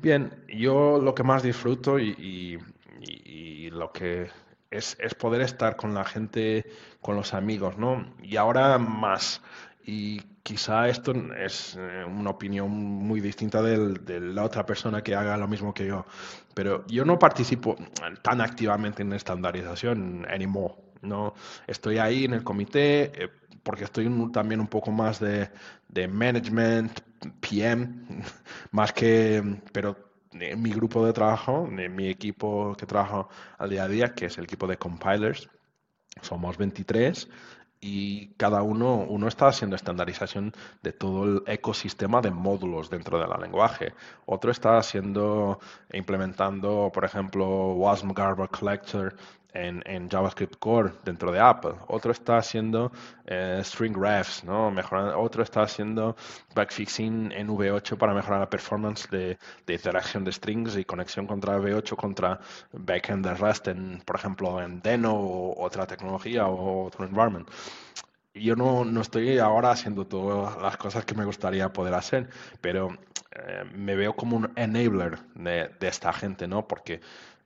Bien, yo lo que más disfruto y, y lo que es, es, poder estar con la gente, con los amigos, ¿no? Y ahora más. Y quizá esto es eh, una opinión muy distinta de la otra persona que haga lo mismo que yo. Pero yo no participo tan activamente en estandarización anymore. No estoy ahí en el comité eh, porque estoy también un poco más de, de management, PM, más que, pero en mi grupo de trabajo, en mi equipo que trabajo al día a día, que es el equipo de compilers, somos 23 y cada uno, uno está haciendo estandarización de todo el ecosistema de módulos dentro del lenguaje. Otro está haciendo, implementando, por ejemplo, WASM Garbage Collector en, JavaScript Core dentro de Apple. Otro está haciendo eh, string refs, ¿no? Mejorando, otro está haciendo backfixing en V8 para mejorar la performance de, de interacción de strings y conexión contra V8 contra backend de Rust, en, por ejemplo, en Deno o otra tecnología o otro environment yo no, no, estoy ahora haciendo todas las cosas que me gustaría poder hacer, pero eh, me veo como un enabler de, de, esta gente, ¿no? Porque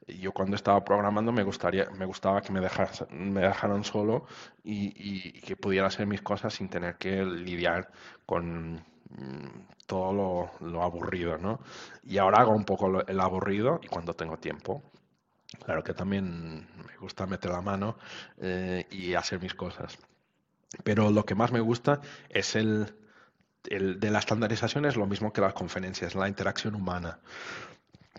yo cuando estaba programando me gustaría, me gustaba que me, me dejaran solo y, que pudiera hacer mis cosas sin tener que lidiar con mm, todo lo, aburrido, ¿no? Y ahora hago un poco el aburrido y cuando tengo tiempo. Claro que también me gusta meter la mano eh, y hacer mis cosas. Pero lo que más me gusta es el, el de la estandarización, es lo mismo que las conferencias, la interacción humana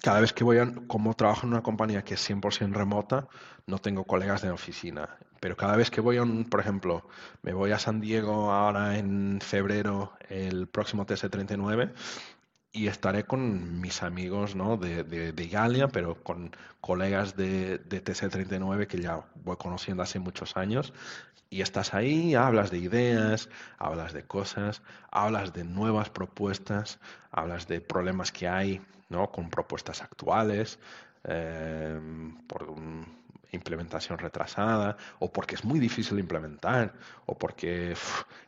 cada vez que voy a, como trabajo en una compañía que es 100% remota, no tengo colegas de oficina. Pero cada vez que voy a un, por ejemplo, me voy a San Diego ahora en febrero, el próximo TS39, y estaré con mis amigos ¿no? de, de, de Galia, pero con colegas de, de TC39 que ya voy conociendo hace muchos años. Y estás ahí, hablas de ideas, hablas de cosas, hablas de nuevas propuestas, hablas de problemas que hay ¿no? con propuestas actuales, eh, por implementación retrasada, o porque es muy difícil implementar, o porque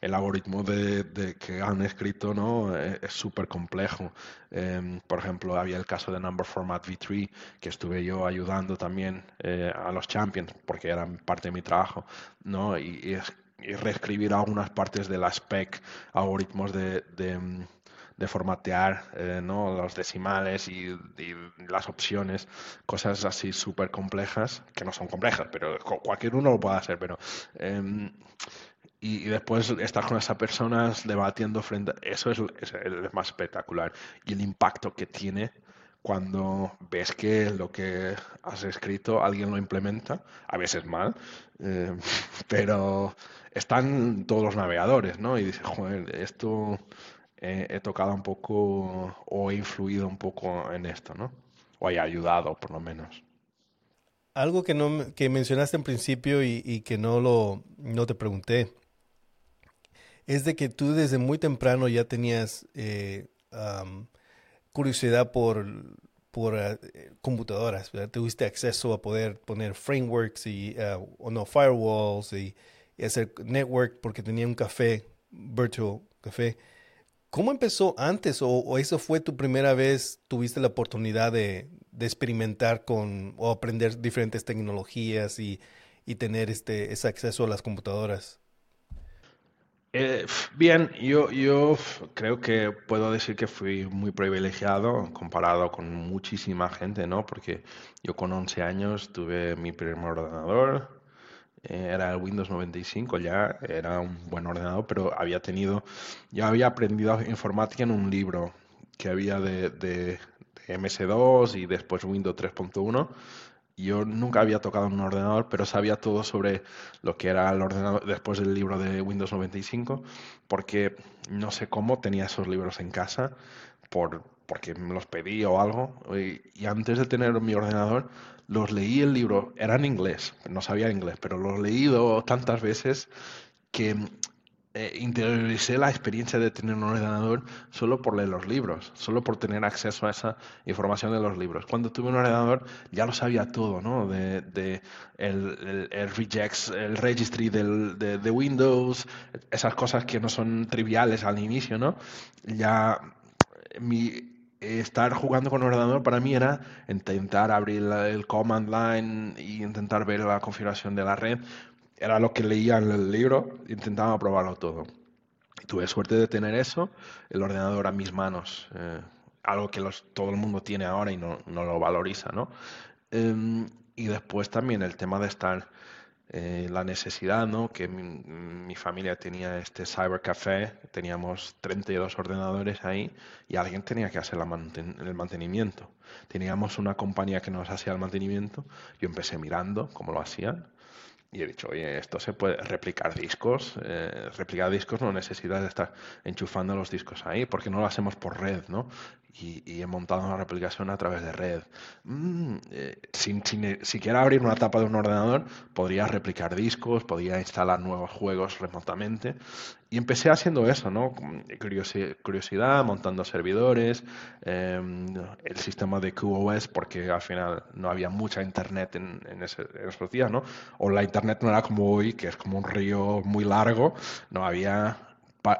el algoritmo de, que han escrito ¿no? E, es súper complejo. Em, por ejemplo, había el caso de Number Format V3, que estuve yo ayudando también eh, a los champions, porque eran parte de mi trabajo, ¿no? y, reescribir algunas partes de la spec, algoritmos de de formatear eh, ¿no? los decimales y, las opciones, cosas así súper complejas, que no son complejas, pero cualquier uno lo puede hacer, pero... Em, y, después estar con esas personas debatiendo frente. Eso es, es, más espectacular. Y el impacto que tiene cuando ves que lo que has escrito alguien lo implementa, a veces mal, eh, pero están todos los navegadores, ¿no? Y dices, joder, esto he tocado un poco o he influido un poco en esto, ¿no? O haya ayudado, por lo menos. Algo que, no, que mencionaste en principio y, que no, lo, no te pregunté, es de que tú desde muy temprano ya tenías eh, curiosidad por, por eh, computadoras, ¿verdad? Tuviste acceso a poder poner frameworks y, uh, o no, firewalls y, y, hacer network porque tenía un café, virtual café. ¿Cómo empezó antes o, eso fue tu primera vez, tuviste la oportunidad de, experimentar con o aprender diferentes tecnologías y, tener este, ese acceso a las computadoras? Eh, bien, yo, yo creo que puedo decir que fui muy privilegiado comparado con muchísima gente, ¿no? Porque yo con 11 años tuve mi primer ordenador, era el Windows 95 ya, era un buen ordenador, pero había tenido, ya había aprendido informática en un libro que había de, de, MS2 y después Windows 3.1. Yo nunca había tocado un ordenador, pero sabía todo sobre lo que era el ordenador después del libro de Windows 95, porque no sé cómo tenía esos libros en casa, por, porque me los pedí o algo, y antes de tener mi ordenador los leí el libro, era en inglés, no sabía inglés, pero lo he leído tantas veces que eh, interioricé la experiencia de tener un ordenador solo por leer los libros, solo por tener acceso a esa información de los libros. Cuando tuve un ordenador ya lo sabía todo, ¿no? De, de el, el, regex, el registry del, de, de, Windows, esas cosas que no son triviales al inicio, ¿no? Ya mi, estar jugando con ordenador para mí era intentar abrir el command line e intentar ver la configuración de la red. Era lo que leía en el libro, intentaba probarlo todo. Y tuve suerte de tener eso, el ordenador a mis manos, eh, algo que todo el mundo tiene ahora y no, lo valoriza, ¿no? Em, y después también el tema de estar eh, la necesidad, ¿no? Que mi, familia tenía este cybercafé, teníamos 32 ordenadores ahí y alguien tenía que hacer el mantenimiento. Teníamos una compañía que nos hacía el mantenimiento, yo empecé mirando cómo lo hacían y he dicho, oye, esto se puede replicar discos. Eh, replicar discos no necesita de estar enchufando los discos ahí, porque no lo hacemos por red, ¿no? Y, he montado una replicación a través de red. Mm, eh, sin, sin, siquiera abrir una tapa de un ordenador, podría replicar discos, podría instalar nuevos juegos remotamente. Y empecé haciendo eso, ¿no? Curiosidad, montando servidores, em, el sistema de QoS, porque al final no había mucha internet en, esos días, ¿no? O la internet no era como hoy, que es como un río muy largo, no había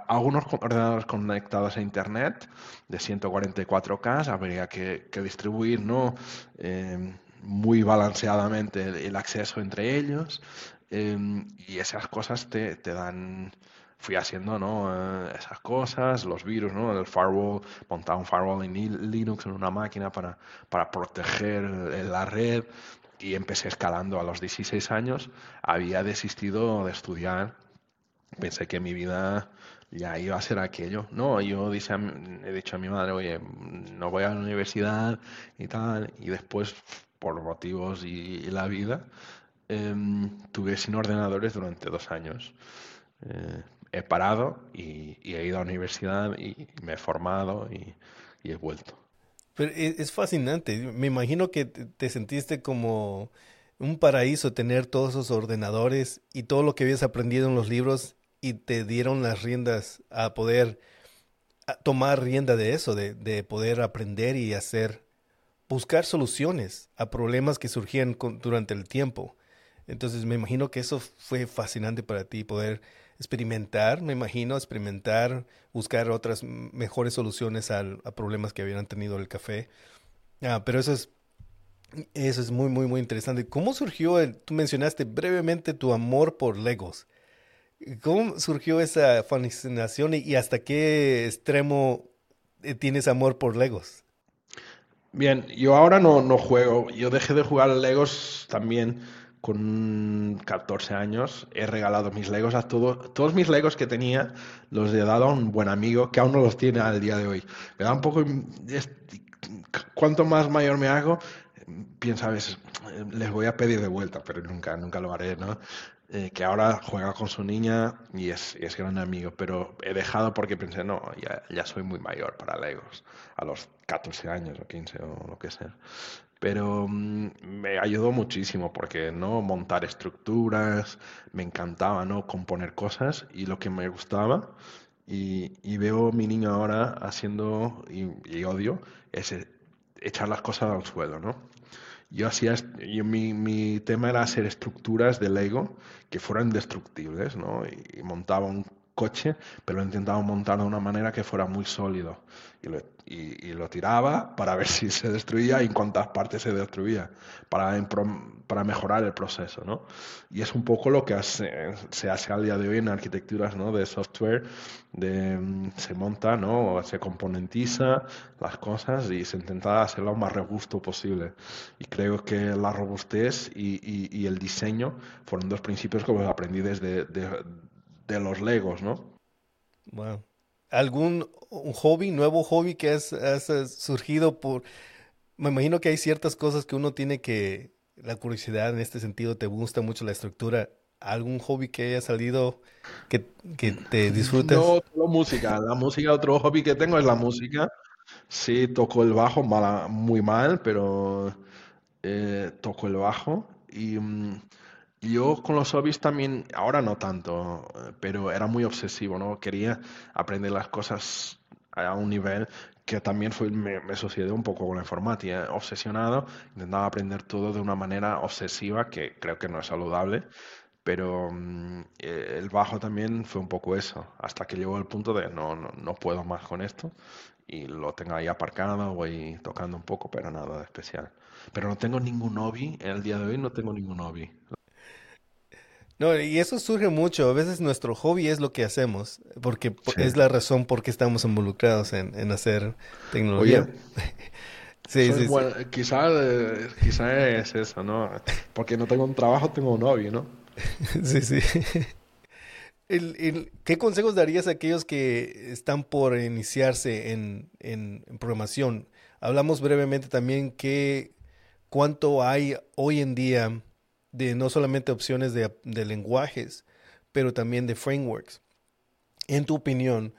algunos ordenadores conectados a internet de 144K, habría que, distribuir, ¿no? Em, muy balanceadamente el, acceso entre ellos em, y esas cosas te, te dan fui haciendo ¿no? Eh, esas cosas, los virus, ¿no? el firewall, montaba un firewall en Linux en una máquina para, para proteger la red y empecé escalando a los 16 años. Había desistido de estudiar, pensé que mi vida ya iba a ser aquello. No, yo dice, he dicho a mi madre, oye, no voy a la universidad y tal, y después, por motivos y, la vida, em, tuve sin ordenadores durante dos años. Eh, he parado y, he ido a la universidad y, me he formado y, he vuelto. Pero e, es, fascinante. Me imagino que te sentiste como un paraíso tener todos esos ordenadores y todo lo que habías aprendido en los libros y te dieron las riendas a poder tomar rienda de eso, de, de, poder aprender y hacer, buscar soluciones a problemas que surgían durante el tiempo. Entonces me imagino que eso fue fascinante para ti, poder experimentar, me imagino, experimentar, buscar otras mejores soluciones a problemas que habían tenido el café. Ah, pero eso es, eso es muy, muy, muy interesante. ¿Cómo surgió, el, tú mencionaste brevemente tu amor por Legos? ¿Cómo surgió esa fascinación y, hasta qué extremo eh, tienes amor por Legos? Bien, yo ahora no, no juego. Yo dejé de jugar Legos también con 14 años he regalado mis Legos a todos, todos mis Legos que tenía, los he dado a un buen amigo que aún no los tiene al día de hoy. Me da un poco, cuanto más mayor me hago, piensa veces, les voy a pedir de vuelta, pero nunca, nunca lo haré, ¿no? Eh, que ahora juega con su niña y es, y es gran amigo, pero he dejado porque pensé, no, ya, ya soy muy mayor para Legos, a los 14 años o 15 o lo que sea pero mm, me ayudó muchísimo porque no montar estructuras, me encantaba no componer cosas y lo que me gustaba y, y veo a mi niño ahora haciendo y, odio es e, echar las cosas al suelo, ¿no? Yo hacía, yo, mi, mi, tema era hacer estructuras de Lego que fueran destructibles, ¿no? Y, y montaba un coche, pero lo intentaba montar de una manera que fuera muy sólido. Y lo, y, lo tiraba para ver si se destruía y en cuántas partes se destruía, para, para mejorar el proceso. ¿no? Y es un poco lo que hace, se hace al día de hoy en arquitecturas ¿no? de software, de, mm, se monta, ¿no? se componentiza las cosas y se intenta hacerlo lo más robusto posible. Y creo que la robustez y, y, el diseño fueron dos principios que aprendí desde de, de los Legos, ¿no? Wow. ¿Algún un hobby, nuevo hobby que has, surgido por... Me imagino que hay ciertas cosas que uno tiene que... La curiosidad en este sentido, te gusta mucho la estructura. ¿Algún hobby que haya salido que, que te disfrutes? No, solo música. La música, otro hobby que tengo es la música. Sí, toco el bajo muy mal, pero eh, toco el bajo. Y mm, yo con los hobbies también, ahora no tanto, pero era muy obsesivo, ¿no? Quería aprender las cosas a un nivel que también me, me sucedió un poco con la informática, obsesionado, intentaba aprender todo de una manera obsesiva que creo que no es saludable, pero mm, eh, el bajo también fue un poco eso, hasta que llegó el punto de no, no, no puedo más con esto y lo tengo ahí aparcado, voy tocando un poco, pero nada de especial. Pero no tengo ningún hobby, en el día de hoy no tengo ningún hobby. No, y eso surge mucho. A veces nuestro hobby es lo que hacemos, porque es la razón por qué estamos involucrados en, hacer tecnología. sí, sí, quizás quizá es eso, ¿no? Porque no tengo un trabajo, tengo un hobby, ¿no? sí, sí. ¿Qué consejos darías a aquellos que están por iniciarse en, en programación? Hablamos brevemente también que cuánto hay hoy en día de no solamente opciones de, lenguajes, pero también de frameworks. En tu opinión,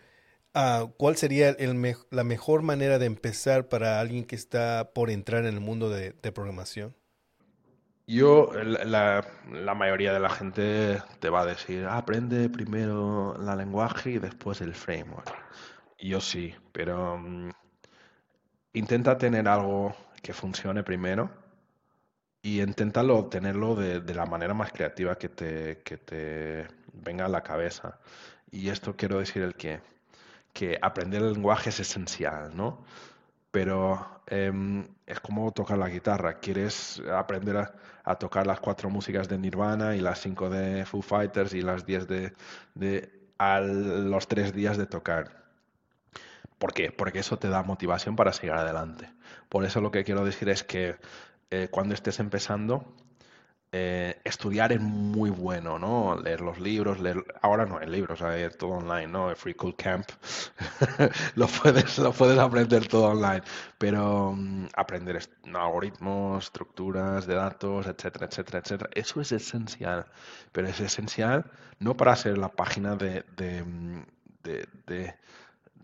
ah, ¿cuál sería el la mejor manera de empezar para alguien que está por entrar en el mundo de, programación? Yo, la, mayoría de la gente te va a decir, aprende primero la lenguaje y después el framework. Yo sí, pero mm, intenta tener algo que funcione primero y inténtalo tenerlo de, de, la manera más creativa que te, que te venga a la cabeza. Y esto quiero decir el que, que aprender el lenguaje es esencial, ¿no? pero em, es como tocar la guitarra. Quieres aprender a, tocar las cuatro músicas de Nirvana y las cinco de Foo Fighters y las diez de, de a los tres días de tocar. ¿Por qué? Porque eso te da motivación para seguir adelante. Por eso lo que quiero decir es que eh, cuando estés empezando, eh, estudiar es muy bueno, ¿no? Leer los libros, leer... ahora no hay libros, hay todo online, ¿no? El Free Cool Camp, lo, puedes, lo puedes aprender todo online, pero mm, aprender algoritmos, estructuras de datos, etcétera, etcétera, etcétera, eso es esencial, pero es esencial no para ser la página de, de, mm,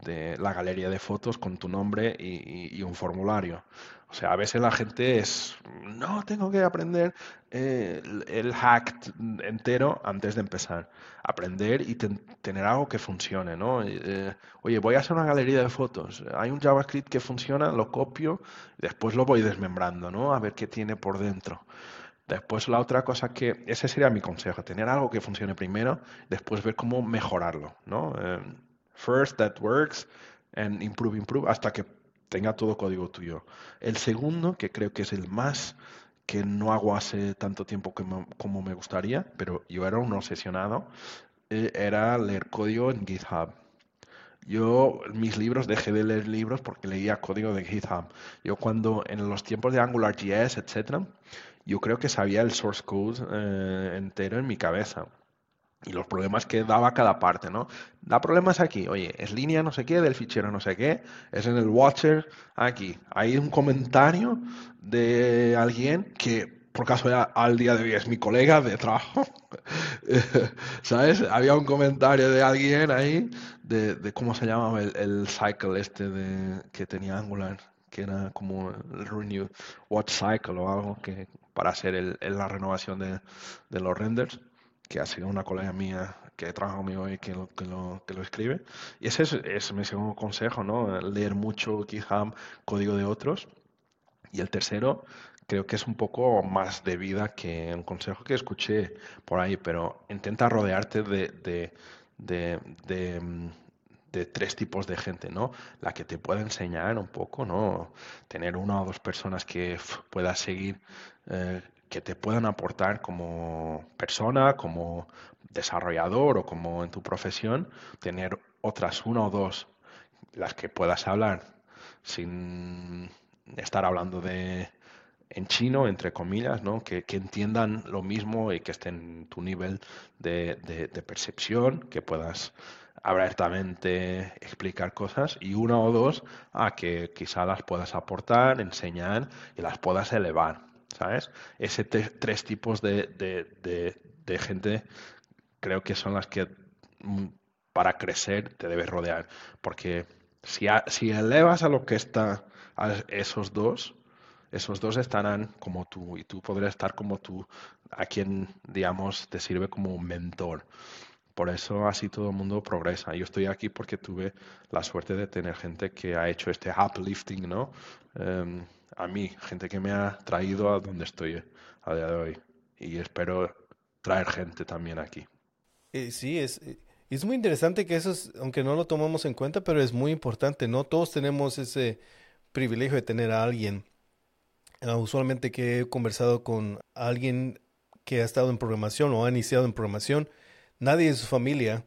de la galería de fotos con tu nombre y, un formulario. O sea, a veces la gente es, no, tengo que aprender eh, el, hack entero antes de empezar. Aprender y tener algo que funcione, ¿no? Eh, oye, voy a hacer una galería de fotos. Hay un JavaScript que funciona, lo copio, después lo voy desmembrando, ¿no? A ver qué tiene por dentro. Después la otra cosa que, ese sería mi consejo, tener algo que funcione primero, después ver cómo mejorarlo, ¿no? Eh, first that works and improve, improve, hasta que tenga todo código tuyo. El segundo, que creo que es el más que no hago hace tanto tiempo como me gustaría, pero yo era un obsesionado, eh, era leer código en GitHub. Yo, mis libros, dejé de leer libros porque leía código de GitHub. Yo cuando, en los tiempos de AngularJS, etcétera, yo creo que sabía el source code eh, entero en mi cabeza y los problemas que daba cada parte, ¿no? Da problemas aquí, oye, es línea no sé qué, del fichero no sé qué, es en el watcher aquí. Hay un comentario de alguien que por caso ya al día de hoy es mi colega de trabajo, ¿sabes? Había un comentario de alguien ahí de, cómo se llamaba el, cycle este de, que tenía Angular, que era como el renew watch cycle o algo que para hacer el, la renovación de, de los renders que ha sido una colega mía que trabaja conmigo y que lo, que lo, que lo escribe. Y ese es, mi segundo consejo, ¿no? Leer mucho GitHub, código de otros. Y el tercero, creo que es un poco más de vida que un consejo que escuché por ahí, pero intenta rodearte de, de, de, de de tres tipos de gente, ¿no? La que te pueda enseñar un poco, ¿no? Tener una o dos personas que puedas seguir eh, que te puedan aportar como persona, como desarrollador o como en tu profesión, tener otras una o dos las que puedas hablar sin estar hablando de en chino, entre comillas, ¿no? que, entiendan lo mismo y que estén en tu nivel de, de percepción, que puedas abiertamente explicar cosas y una o dos a que quizá las puedas aportar, enseñar y las puedas elevar. ¿Sabes? Ese tres tipos de, de, gente creo que son las que mm, para crecer te debes rodear. Porque si, si elevas a lo que está a esos dos, esos dos estarán como tú y tú podrás estar como tú, a quien, digamos, te sirve como mentor. Por eso así todo el mundo progresa. Yo estoy aquí porque tuve la suerte de tener gente que ha hecho este uplifting, ¿no? Em, a mí, gente que me ha traído a donde estoy a día de hoy. Y espero traer gente también aquí. Eh, sí, es, eh, es muy interesante que eso, es, aunque no lo tomamos en cuenta, pero es muy importante. No todos tenemos ese privilegio de tener a alguien. Ah, usualmente que he conversado con alguien que ha estado en programación o ha iniciado en programación, nadie de su familia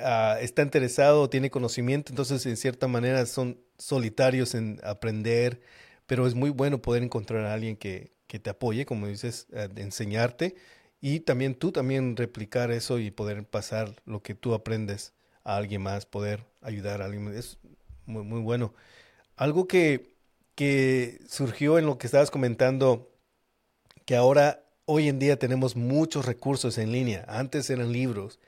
ah, está interesado o tiene conocimiento, entonces en cierta manera son solitarios en aprender, pero es muy bueno poder encontrar a alguien que, te apoye, como dices, enseñarte y también tú también replicar eso y poder pasar lo que tú aprendes a alguien más, poder ayudar a alguien más. Es muy, muy bueno. Algo que, que surgió en lo que estabas comentando, que ahora, hoy en día tenemos muchos recursos en línea, antes eran libros.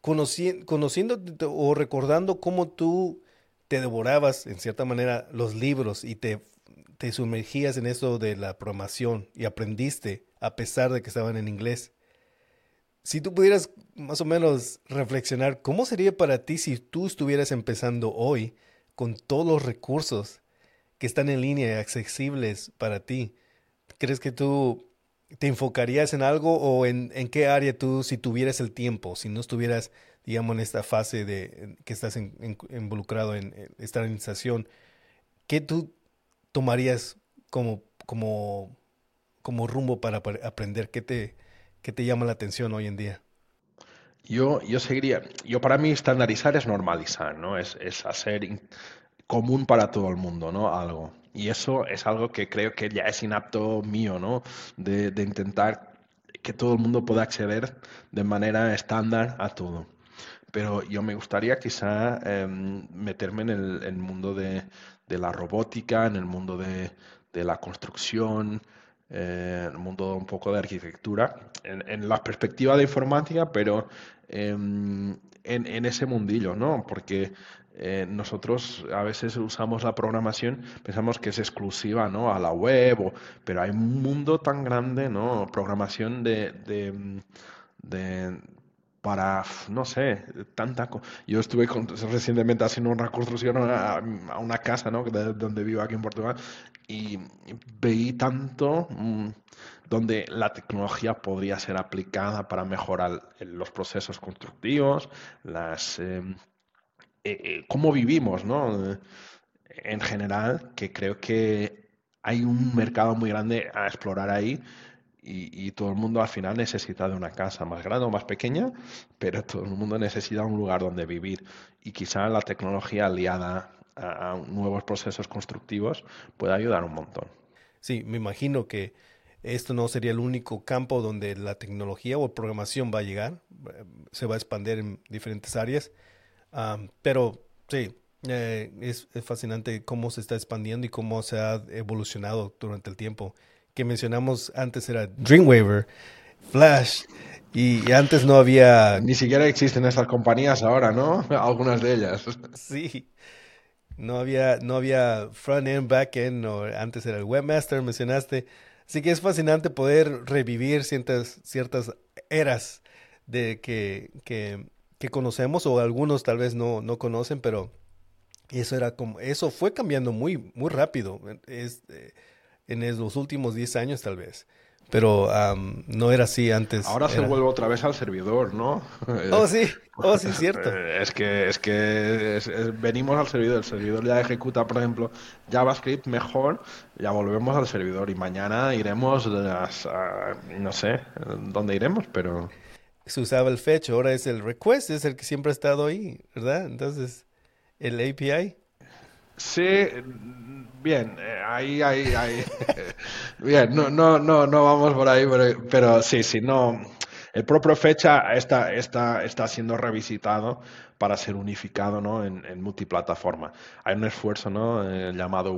conociendo o recordando cómo tú te devorabas, en cierta manera, los libros y te, te sumergías en eso de la programación y aprendiste a pesar de que estaban en inglés. Si tú pudieras más o menos reflexionar, ¿cómo sería para ti si tú estuvieras empezando hoy con todos los recursos que están en línea y accesibles para ti? ¿Crees que tú te enfocarías en algo o en, en qué área tú, si tuvieras el tiempo, si no estuvieras digamos, en esta fase de que estás involucrado en, esta organización, ¿qué tú tomarías como, como, como rumbo para aprender? ¿Qué te, qué te llama la atención hoy en día? Yo, yo seguiría, yo para mí estandarizar es normalizar, ¿no? Es, es hacer común para todo el mundo, ¿no? Algo. Y eso es algo que creo que ya es inapto mío, ¿no? De, de intentar que todo el mundo pueda acceder de manera estándar a todo. Pero yo me gustaría quizá em, meterme en el, mundo de, la robótica, en el mundo de, la construcción, eh, el mundo un poco de arquitectura, en, en la perspectiva de informática, pero em, en, en, ese mundillo, ¿no? Porque eh, nosotros a veces usamos la programación, pensamos que es exclusiva ¿no? a la web, pero hay un mundo tan grande, ¿no? Programación de, para, no sé, tanta... Yo estuve recientemente haciendo una construcción a, una casa, ¿no? donde vivo aquí en Portugal, y veí tanto mm, donde la tecnología podría ser aplicada para mejorar los procesos constructivos, las... Em, eh, eh, cómo vivimos, ¿no? En general, que creo que hay un mercado muy grande a explorar ahí y, todo el mundo al final necesita de una casa más grande o más pequeña, pero todo el mundo necesita un lugar donde vivir y quizá la tecnología aliada a, nuevos procesos constructivos puede ayudar un montón. Sí, me imagino que esto no sería el único campo donde la tecnología o programación va a llegar, se va a expandir en diferentes áreas pero sí, eh, es, fascinante cómo se está expandiendo y cómo se ha evolucionado durante el tiempo. Que mencionamos antes era Dreamweaver, Flash, y antes no había... Ni siquiera existen estas compañías ahora, ¿no? Algunas de ellas. Sí. No había, no había front-end, back-end, o antes era el webmaster, mencionaste. Así que es fascinante poder revivir ciertas, ciertas eras de que, que que conocemos o algunos tal vez no, no conocen, pero eso era como, eso fue cambiando muy, muy rápido es, eh, en los últimos 10 años tal vez. Pero no era así antes. Ahora se vuelve otra vez al servidor, ¿no? Oh, sí, oh, sí, cierto. Es que, es que venimos al servidor, el servidor ya ejecuta, por ejemplo, JavaScript mejor, ya volvemos al servidor y mañana iremos, a, no sé, dónde iremos, pero se usaba el fetch, ahora es el request, es el que siempre ha estado ahí, ¿verdad? Entonces, el API. Sí, bien, eh, ahí, ahí, ahí. bien, no, no, no, no vamos por ahí, pero, sí, sí, no. El propio fecha está, está, está siendo revisitado para ser unificado ¿no? en, multiplataforma. Hay un esfuerzo ¿no? Eh, llamado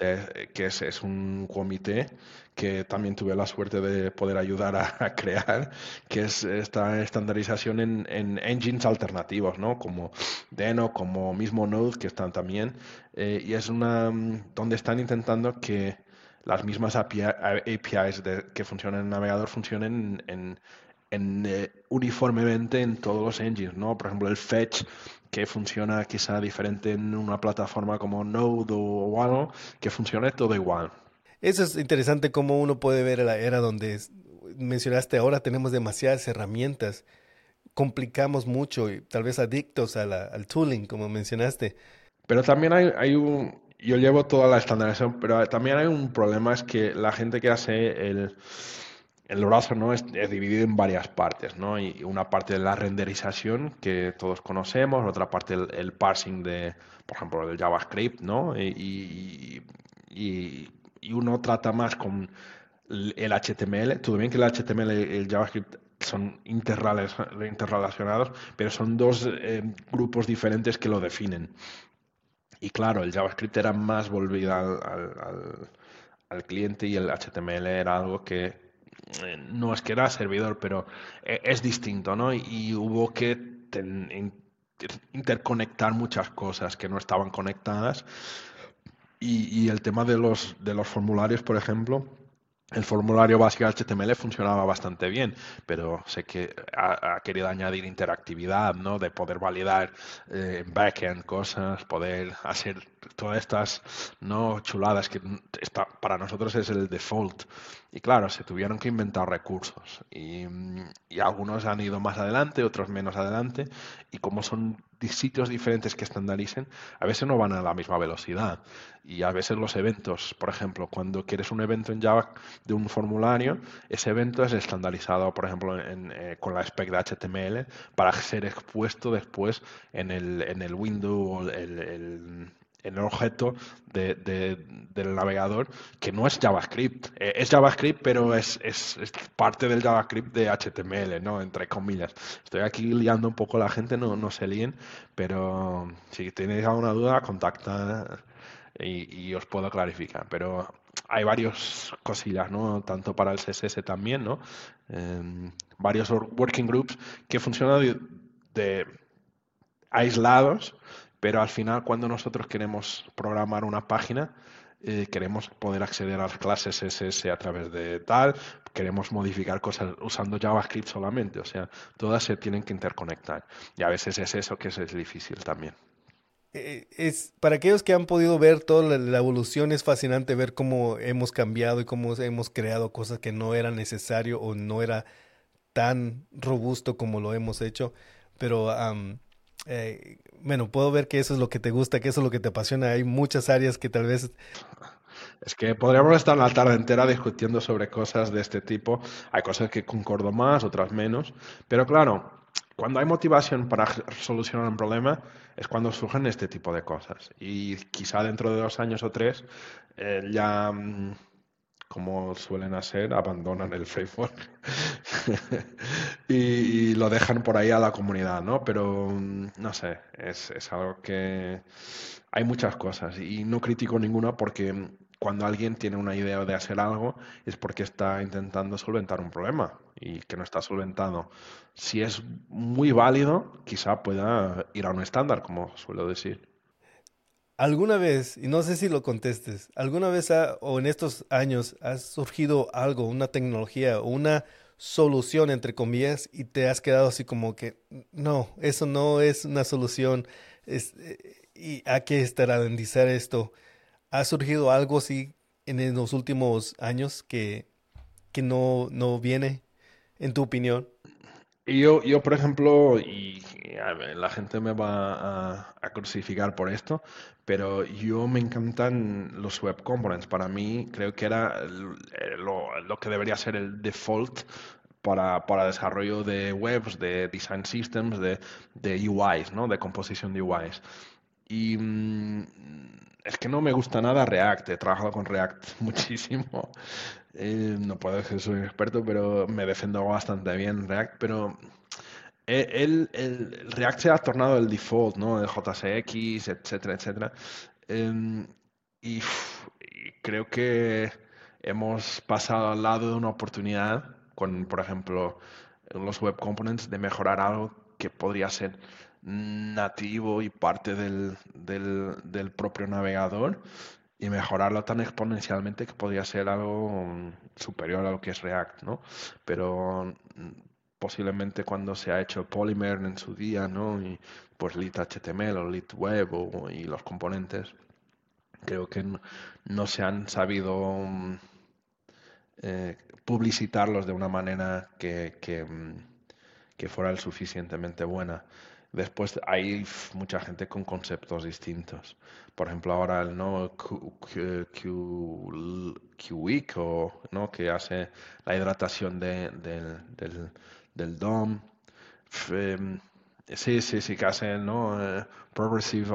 WinterCG, que es, es, un comité que también tuve la suerte de poder ayudar a, crear, que es esta estandarización en, en, engines alternativos, ¿no? Como Deno, como mismo Node, que están también, eh, y es una donde están intentando que las mismas APIs que funcionan en navegador funcionen en, en eh, uniformemente en todos los engines, ¿no? Por ejemplo, el fetch que funciona quizá diferente en una plataforma como Node o algo, que funcione todo igual. Eso es interesante cómo uno puede ver la era donde mencionaste ahora tenemos demasiadas herramientas, complicamos mucho y tal vez adictos al tooling, como mencionaste. Pero también hay, hay un, yo llevo toda la estandarización, pero también hay un problema, es que la gente que hace el, el browser ¿no? Es, dividido en varias partes, ¿no? Y una parte de la renderización que todos conocemos, otra parte el, parsing de, por ejemplo, del JavaScript, ¿no? Y, y, uno trata más con el HTML. Todo bien que el HTML y el JavaScript son interrelacionados, pero son dos eh, grupos diferentes que lo definen. Y claro, el JavaScript era más volvido al, cliente y el HTML era algo que no es que era servidor, pero eh, es distinto, ¿no? Y, hubo que interconectar muchas cosas que no estaban conectadas. Y, el tema de los, de los formularios, por ejemplo, el formulario básico HTML funcionaba bastante bien, pero sé que ha, querido añadir interactividad, ¿no? De poder validar eh, en backend cosas, poder hacer todas estas no chuladas que está, para nosotros es el default. Y claro, se tuvieron que inventar recursos. Y, algunos han ido más adelante, otros menos adelante. Y como son sitios diferentes que estandaricen, a veces no van a la misma velocidad. Y a veces los eventos, por ejemplo, cuando quieres un evento en Java de un formulario, ese evento es estandarizado, por ejemplo, eh, con la spec de HTML para ser expuesto después en el, en el window, el, en el objeto del navegador que no es JavaScript. Eh, es JavaScript, pero es, parte del JavaScript de HTML, ¿no? Entre comillas. Estoy aquí liando un poco la gente, no, no se líen, pero si tenéis alguna duda, contacta y, os puedo clarificar. Pero hay varias cosillas, ¿no? Tanto para el CSS también, ¿no? Em, varios working groups que funcionan de aislados pero al final, cuando nosotros queremos programar una página, eh, queremos poder acceder a las clases CSS a través de tal, queremos modificar cosas usando JavaScript solamente, o sea, todas se tienen que interconectar. Y a veces es eso que es, difícil también. Eh, es, para aquellos que han podido ver toda la, evolución, es fascinante ver cómo hemos cambiado y cómo hemos creado cosas que no era necesario o no era tan robusto como lo hemos hecho. Pero eh, bueno, puedo ver que eso es lo que te gusta, que eso es lo que te apasiona. Hay muchas áreas que tal vez... Es que podríamos estar la tarde entera discutiendo sobre cosas de este tipo. Hay cosas que concordo más, otras menos. Pero claro, cuando hay motivación para solucionar un problema es cuando surgen este tipo de cosas. Y quizá dentro de dos años o tres eh, ya mm, como suelen hacer, abandonan el framework y, lo dejan por ahí a la comunidad, ¿no? Pero mm, no sé, es, es algo que hay muchas cosas y no critico ninguna porque cuando alguien tiene una idea de hacer algo es porque está intentando solventar un problema y que no está solventado. Si es muy válido, quizá pueda ir a un estándar, como suelo decir. ¿Alguna vez, y no sé si lo contestes, alguna vez o en estos años ha surgido algo, una tecnología o una solución, entre comillas, y te has quedado así como que, no, eso no es una solución, es, eh, y hay que estarandizar esto. ¿Ha surgido algo así en los últimos años que, que no, no viene, en tu opinión? Yo, yo, por ejemplo, y la gente me va a, crucificar por esto, pero yo me encantan los web components. Para mí creo que era lo, lo que debería ser el default para, para, desarrollo de webs, de design systems, de, de UIs, ¿no? de composición de UIs. Y mm, es que no me gusta nada React, he trabajado con React muchísimo. Eh, no puedo decir soy experto, pero me defiendo bastante bien React, pero eh, el, el, React se ha tornado el default, ¿no? El JSX, etcétera, etcétera. Em, y, creo que hemos pasado al lado de una oportunidad con, por ejemplo, los web components de mejorar algo que podría ser nativo y parte del, del, propio navegador y mejorarlo tan exponencialmente que podría ser algo superior a lo que es React, ¿no? Pero mm, posiblemente cuando se ha hecho Polymer en su día, ¿no? Y pues Lit HTML o Lit Web y los componentes, creo que no, se han sabido mm, eh, publicitarlos de una manera que, mm, que fuera el suficientemente buena. Después hay mucha gente con conceptos distintos. Por ejemplo, ahora el no Q-Week, ¿no? que hace la hidratación de, del, del, del DOM. Em, sí, sí, sí, que hace ¿no? Eh, progressive.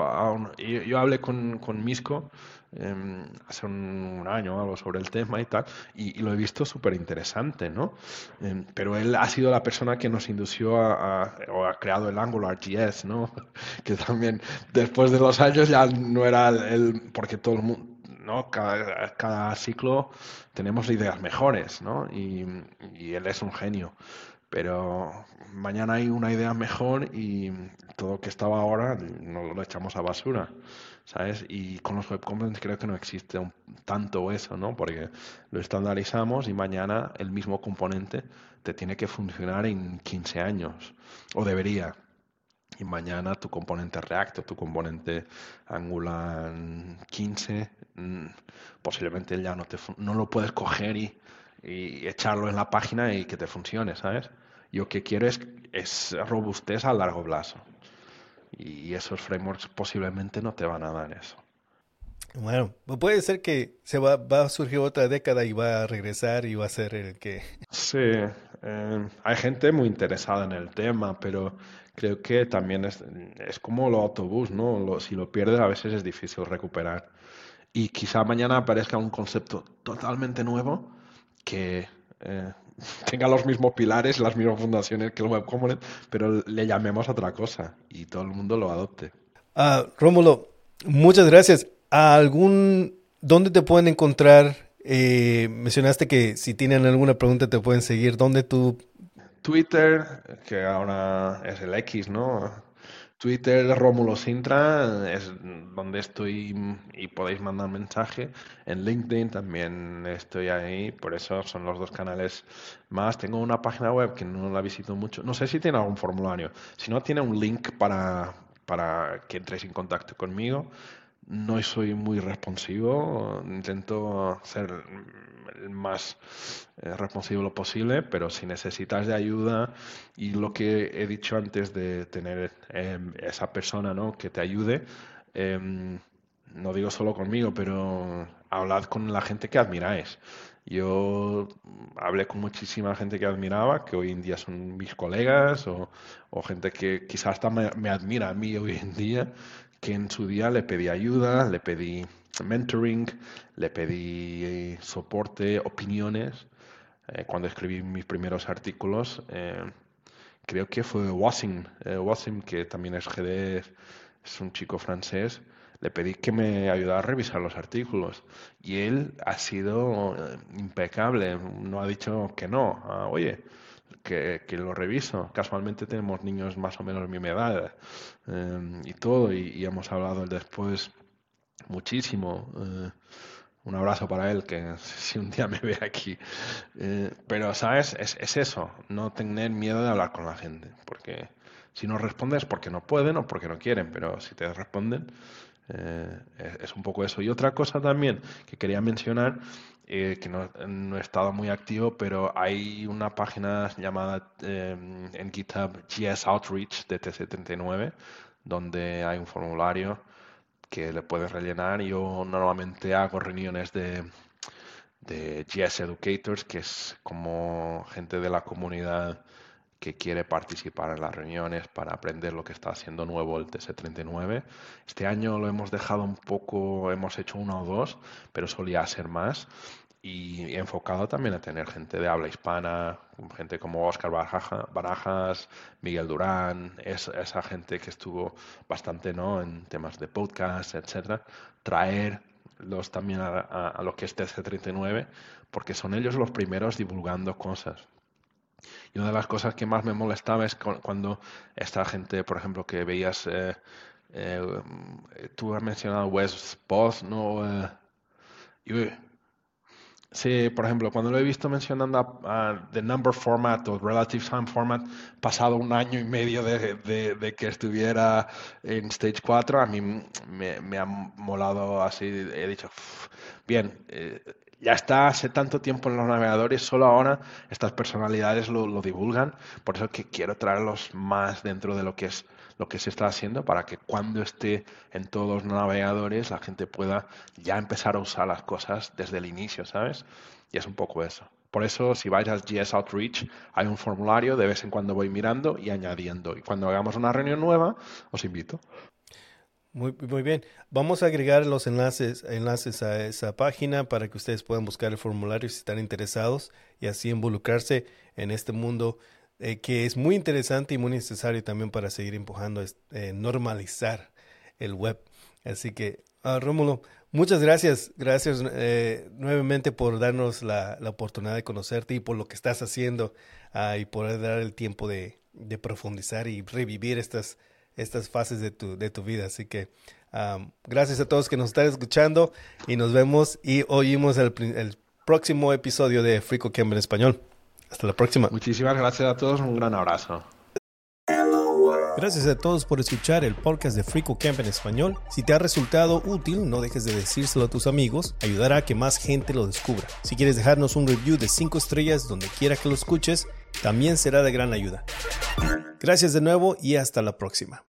Yo, yo hablé con, con Misco Em, hace un, año algo sobre el tema y tal, y, lo he visto súper interesante, ¿no? Em, pero él ha sido la persona que nos indució a, o ha creado el AngularJS, ¿no? que también después de los años ya no era el, porque todo el mundo, ¿no? Cada, ciclo tenemos ideas mejores, ¿no? Y, él es un genio. Pero mañana hay una idea mejor y todo lo que estaba ahora no lo echamos a basura. ¿Sabes? Y con los web components creo que no existe tanto eso, ¿no? Porque lo estandarizamos y mañana el mismo componente te tiene que funcionar en 15 años, o debería. y mañana tu componente React o tu componente Angular 15 mm, posiblemente ya no, te, no lo puedes coger y, echarlo en la página y que te funcione, ¿sabes? Yo que quiero es robustez a largo plazo y esos frameworks posiblemente no te van a dar eso. Bueno, puede ser que se va, va a surgir otra década y va a regresar y va a ser el que... Sí, eh, hay gente muy interesada en el tema, pero creo que también es, es como los autobús, ¿no? si lo pierdes a veces es difícil recuperar. Y quizá mañana aparezca un concepto totalmente nuevo que eh, tenga los mismos pilares, las mismas fundaciones que el Web Component, pero le llamemos otra cosa y todo el mundo lo adopte. Ah, Rómulo, muchas gracias algún, ¿dónde te pueden encontrar? Eh, mencionaste que si tienen alguna pregunta te pueden seguir. ¿Dónde tú? Twitter, que ahora es el X, ¿no? Twitter, Rómulo Sintra, es donde estoy y podéis mandar mensaje. En LinkedIn también estoy ahí, por eso son los dos canales más. Tengo una página web que no la visito mucho. No sé si tiene algún formulario. Si no, tiene un link para, para que entréis en contacto conmigo no soy muy responsivo, intento ser el más eh, responsivo posible, pero si necesitas de ayuda y lo que he dicho antes de tener em, esa persona ¿no? que te ayude, em, no digo solo conmigo, pero hablad con la gente que admiráis. Yo hablé con muchísima gente que admiraba, que hoy en día son mis colegas o, gente que quizás hasta me, me, admira a mí hoy en día que en su día le pedí ayuda, le pedí mentoring, le pedí eh, soporte, opiniones. Eh, cuando escribí mis primeros artículos, eh, creo que fue Wassim, Wassim, que también es GD, es un chico francés, le pedí que me ayudara a revisar los artículos y él ha sido impecable, no ha dicho que no, ah, oye, que, lo reviso. Casualmente tenemos niños más o menos mi edad eh, y todo, y, hemos hablado después muchísimo. Eh, un abrazo para él, que si un día me ve aquí. Eh, pero, ¿sabes? Es, es, eso, no tener miedo de hablar con la gente, porque si no respondes porque no pueden o porque no quieren, pero si te responden, es un poco eso. Y otra cosa también que quería mencionar eh, que no, he estado muy activo, pero hay una página llamada em, en GitHub GS Outreach de TC39, donde hay un formulario que le puedes rellenar. Yo normalmente hago reuniones de, de GS Educators, que es como gente de la comunidad que quiere participar en las reuniones para aprender lo que está haciendo nuevo el TC39. Este año lo hemos dejado un poco, hemos hecho uno o dos, pero solía ser más. Y enfocado también a tener gente de habla hispana, gente como Oscar Barajas, Miguel Durán, esa gente que estuvo bastante ¿no? en temas de podcast, etcétera, traerlos también a, lo que es TC39, porque son ellos los primeros divulgando cosas. Y una de las cosas que más me molestaba es cuando esta gente, por ejemplo, que veías, eh, eh, tú has mencionado West Post, ¿no? Eh, sí, por ejemplo, cuando lo he visto mencionando a, The Number Format o Relative Time Format, pasado un año y medio de, que estuviera en Stage 4, a mí me, ha molado así, he dicho, bien, ya está hace tanto tiempo en los navegadores, solo ahora estas personalidades lo, divulgan, por eso que quiero traerlos más dentro de lo que es lo que se está haciendo para que cuando esté en todos los navegadores la gente pueda ya empezar a usar las cosas desde el inicio, ¿sabes? Y es un poco eso. Por eso, si vais al GS Outreach, hay un formulario, de vez en cuando voy mirando y añadiendo. Y cuando hagamos una reunión nueva, os invito. Muy, muy bien. Vamos a agregar los enlaces, enlaces a esa página para que ustedes puedan buscar el formulario si están interesados y así involucrarse en este mundo eh, que es muy interesante y muy necesario también para seguir empujando, eh, normalizar el web. Así que, uh, Rómulo, muchas gracias. Gracias eh, nuevamente por darnos la, oportunidad de conocerte y por lo que estás haciendo uh, y poder dar el tiempo de profundizar y revivir estas estas fases de tu, de tu vida. Así que um, gracias a todos que nos están escuchando y nos vemos y oímos el, el próximo episodio de Frico Camber en español. Hasta la próxima. Muchísimas gracias a todos, un gran abrazo. Gracias a todos por escuchar el podcast de Frico Camp en español. Si te ha resultado útil, no dejes de decírselo a tus amigos, ayudará a que más gente lo descubra. Si quieres dejarnos un review de 5 estrellas donde quiera que lo escuches, también será de gran ayuda. Gracias de nuevo y hasta la próxima.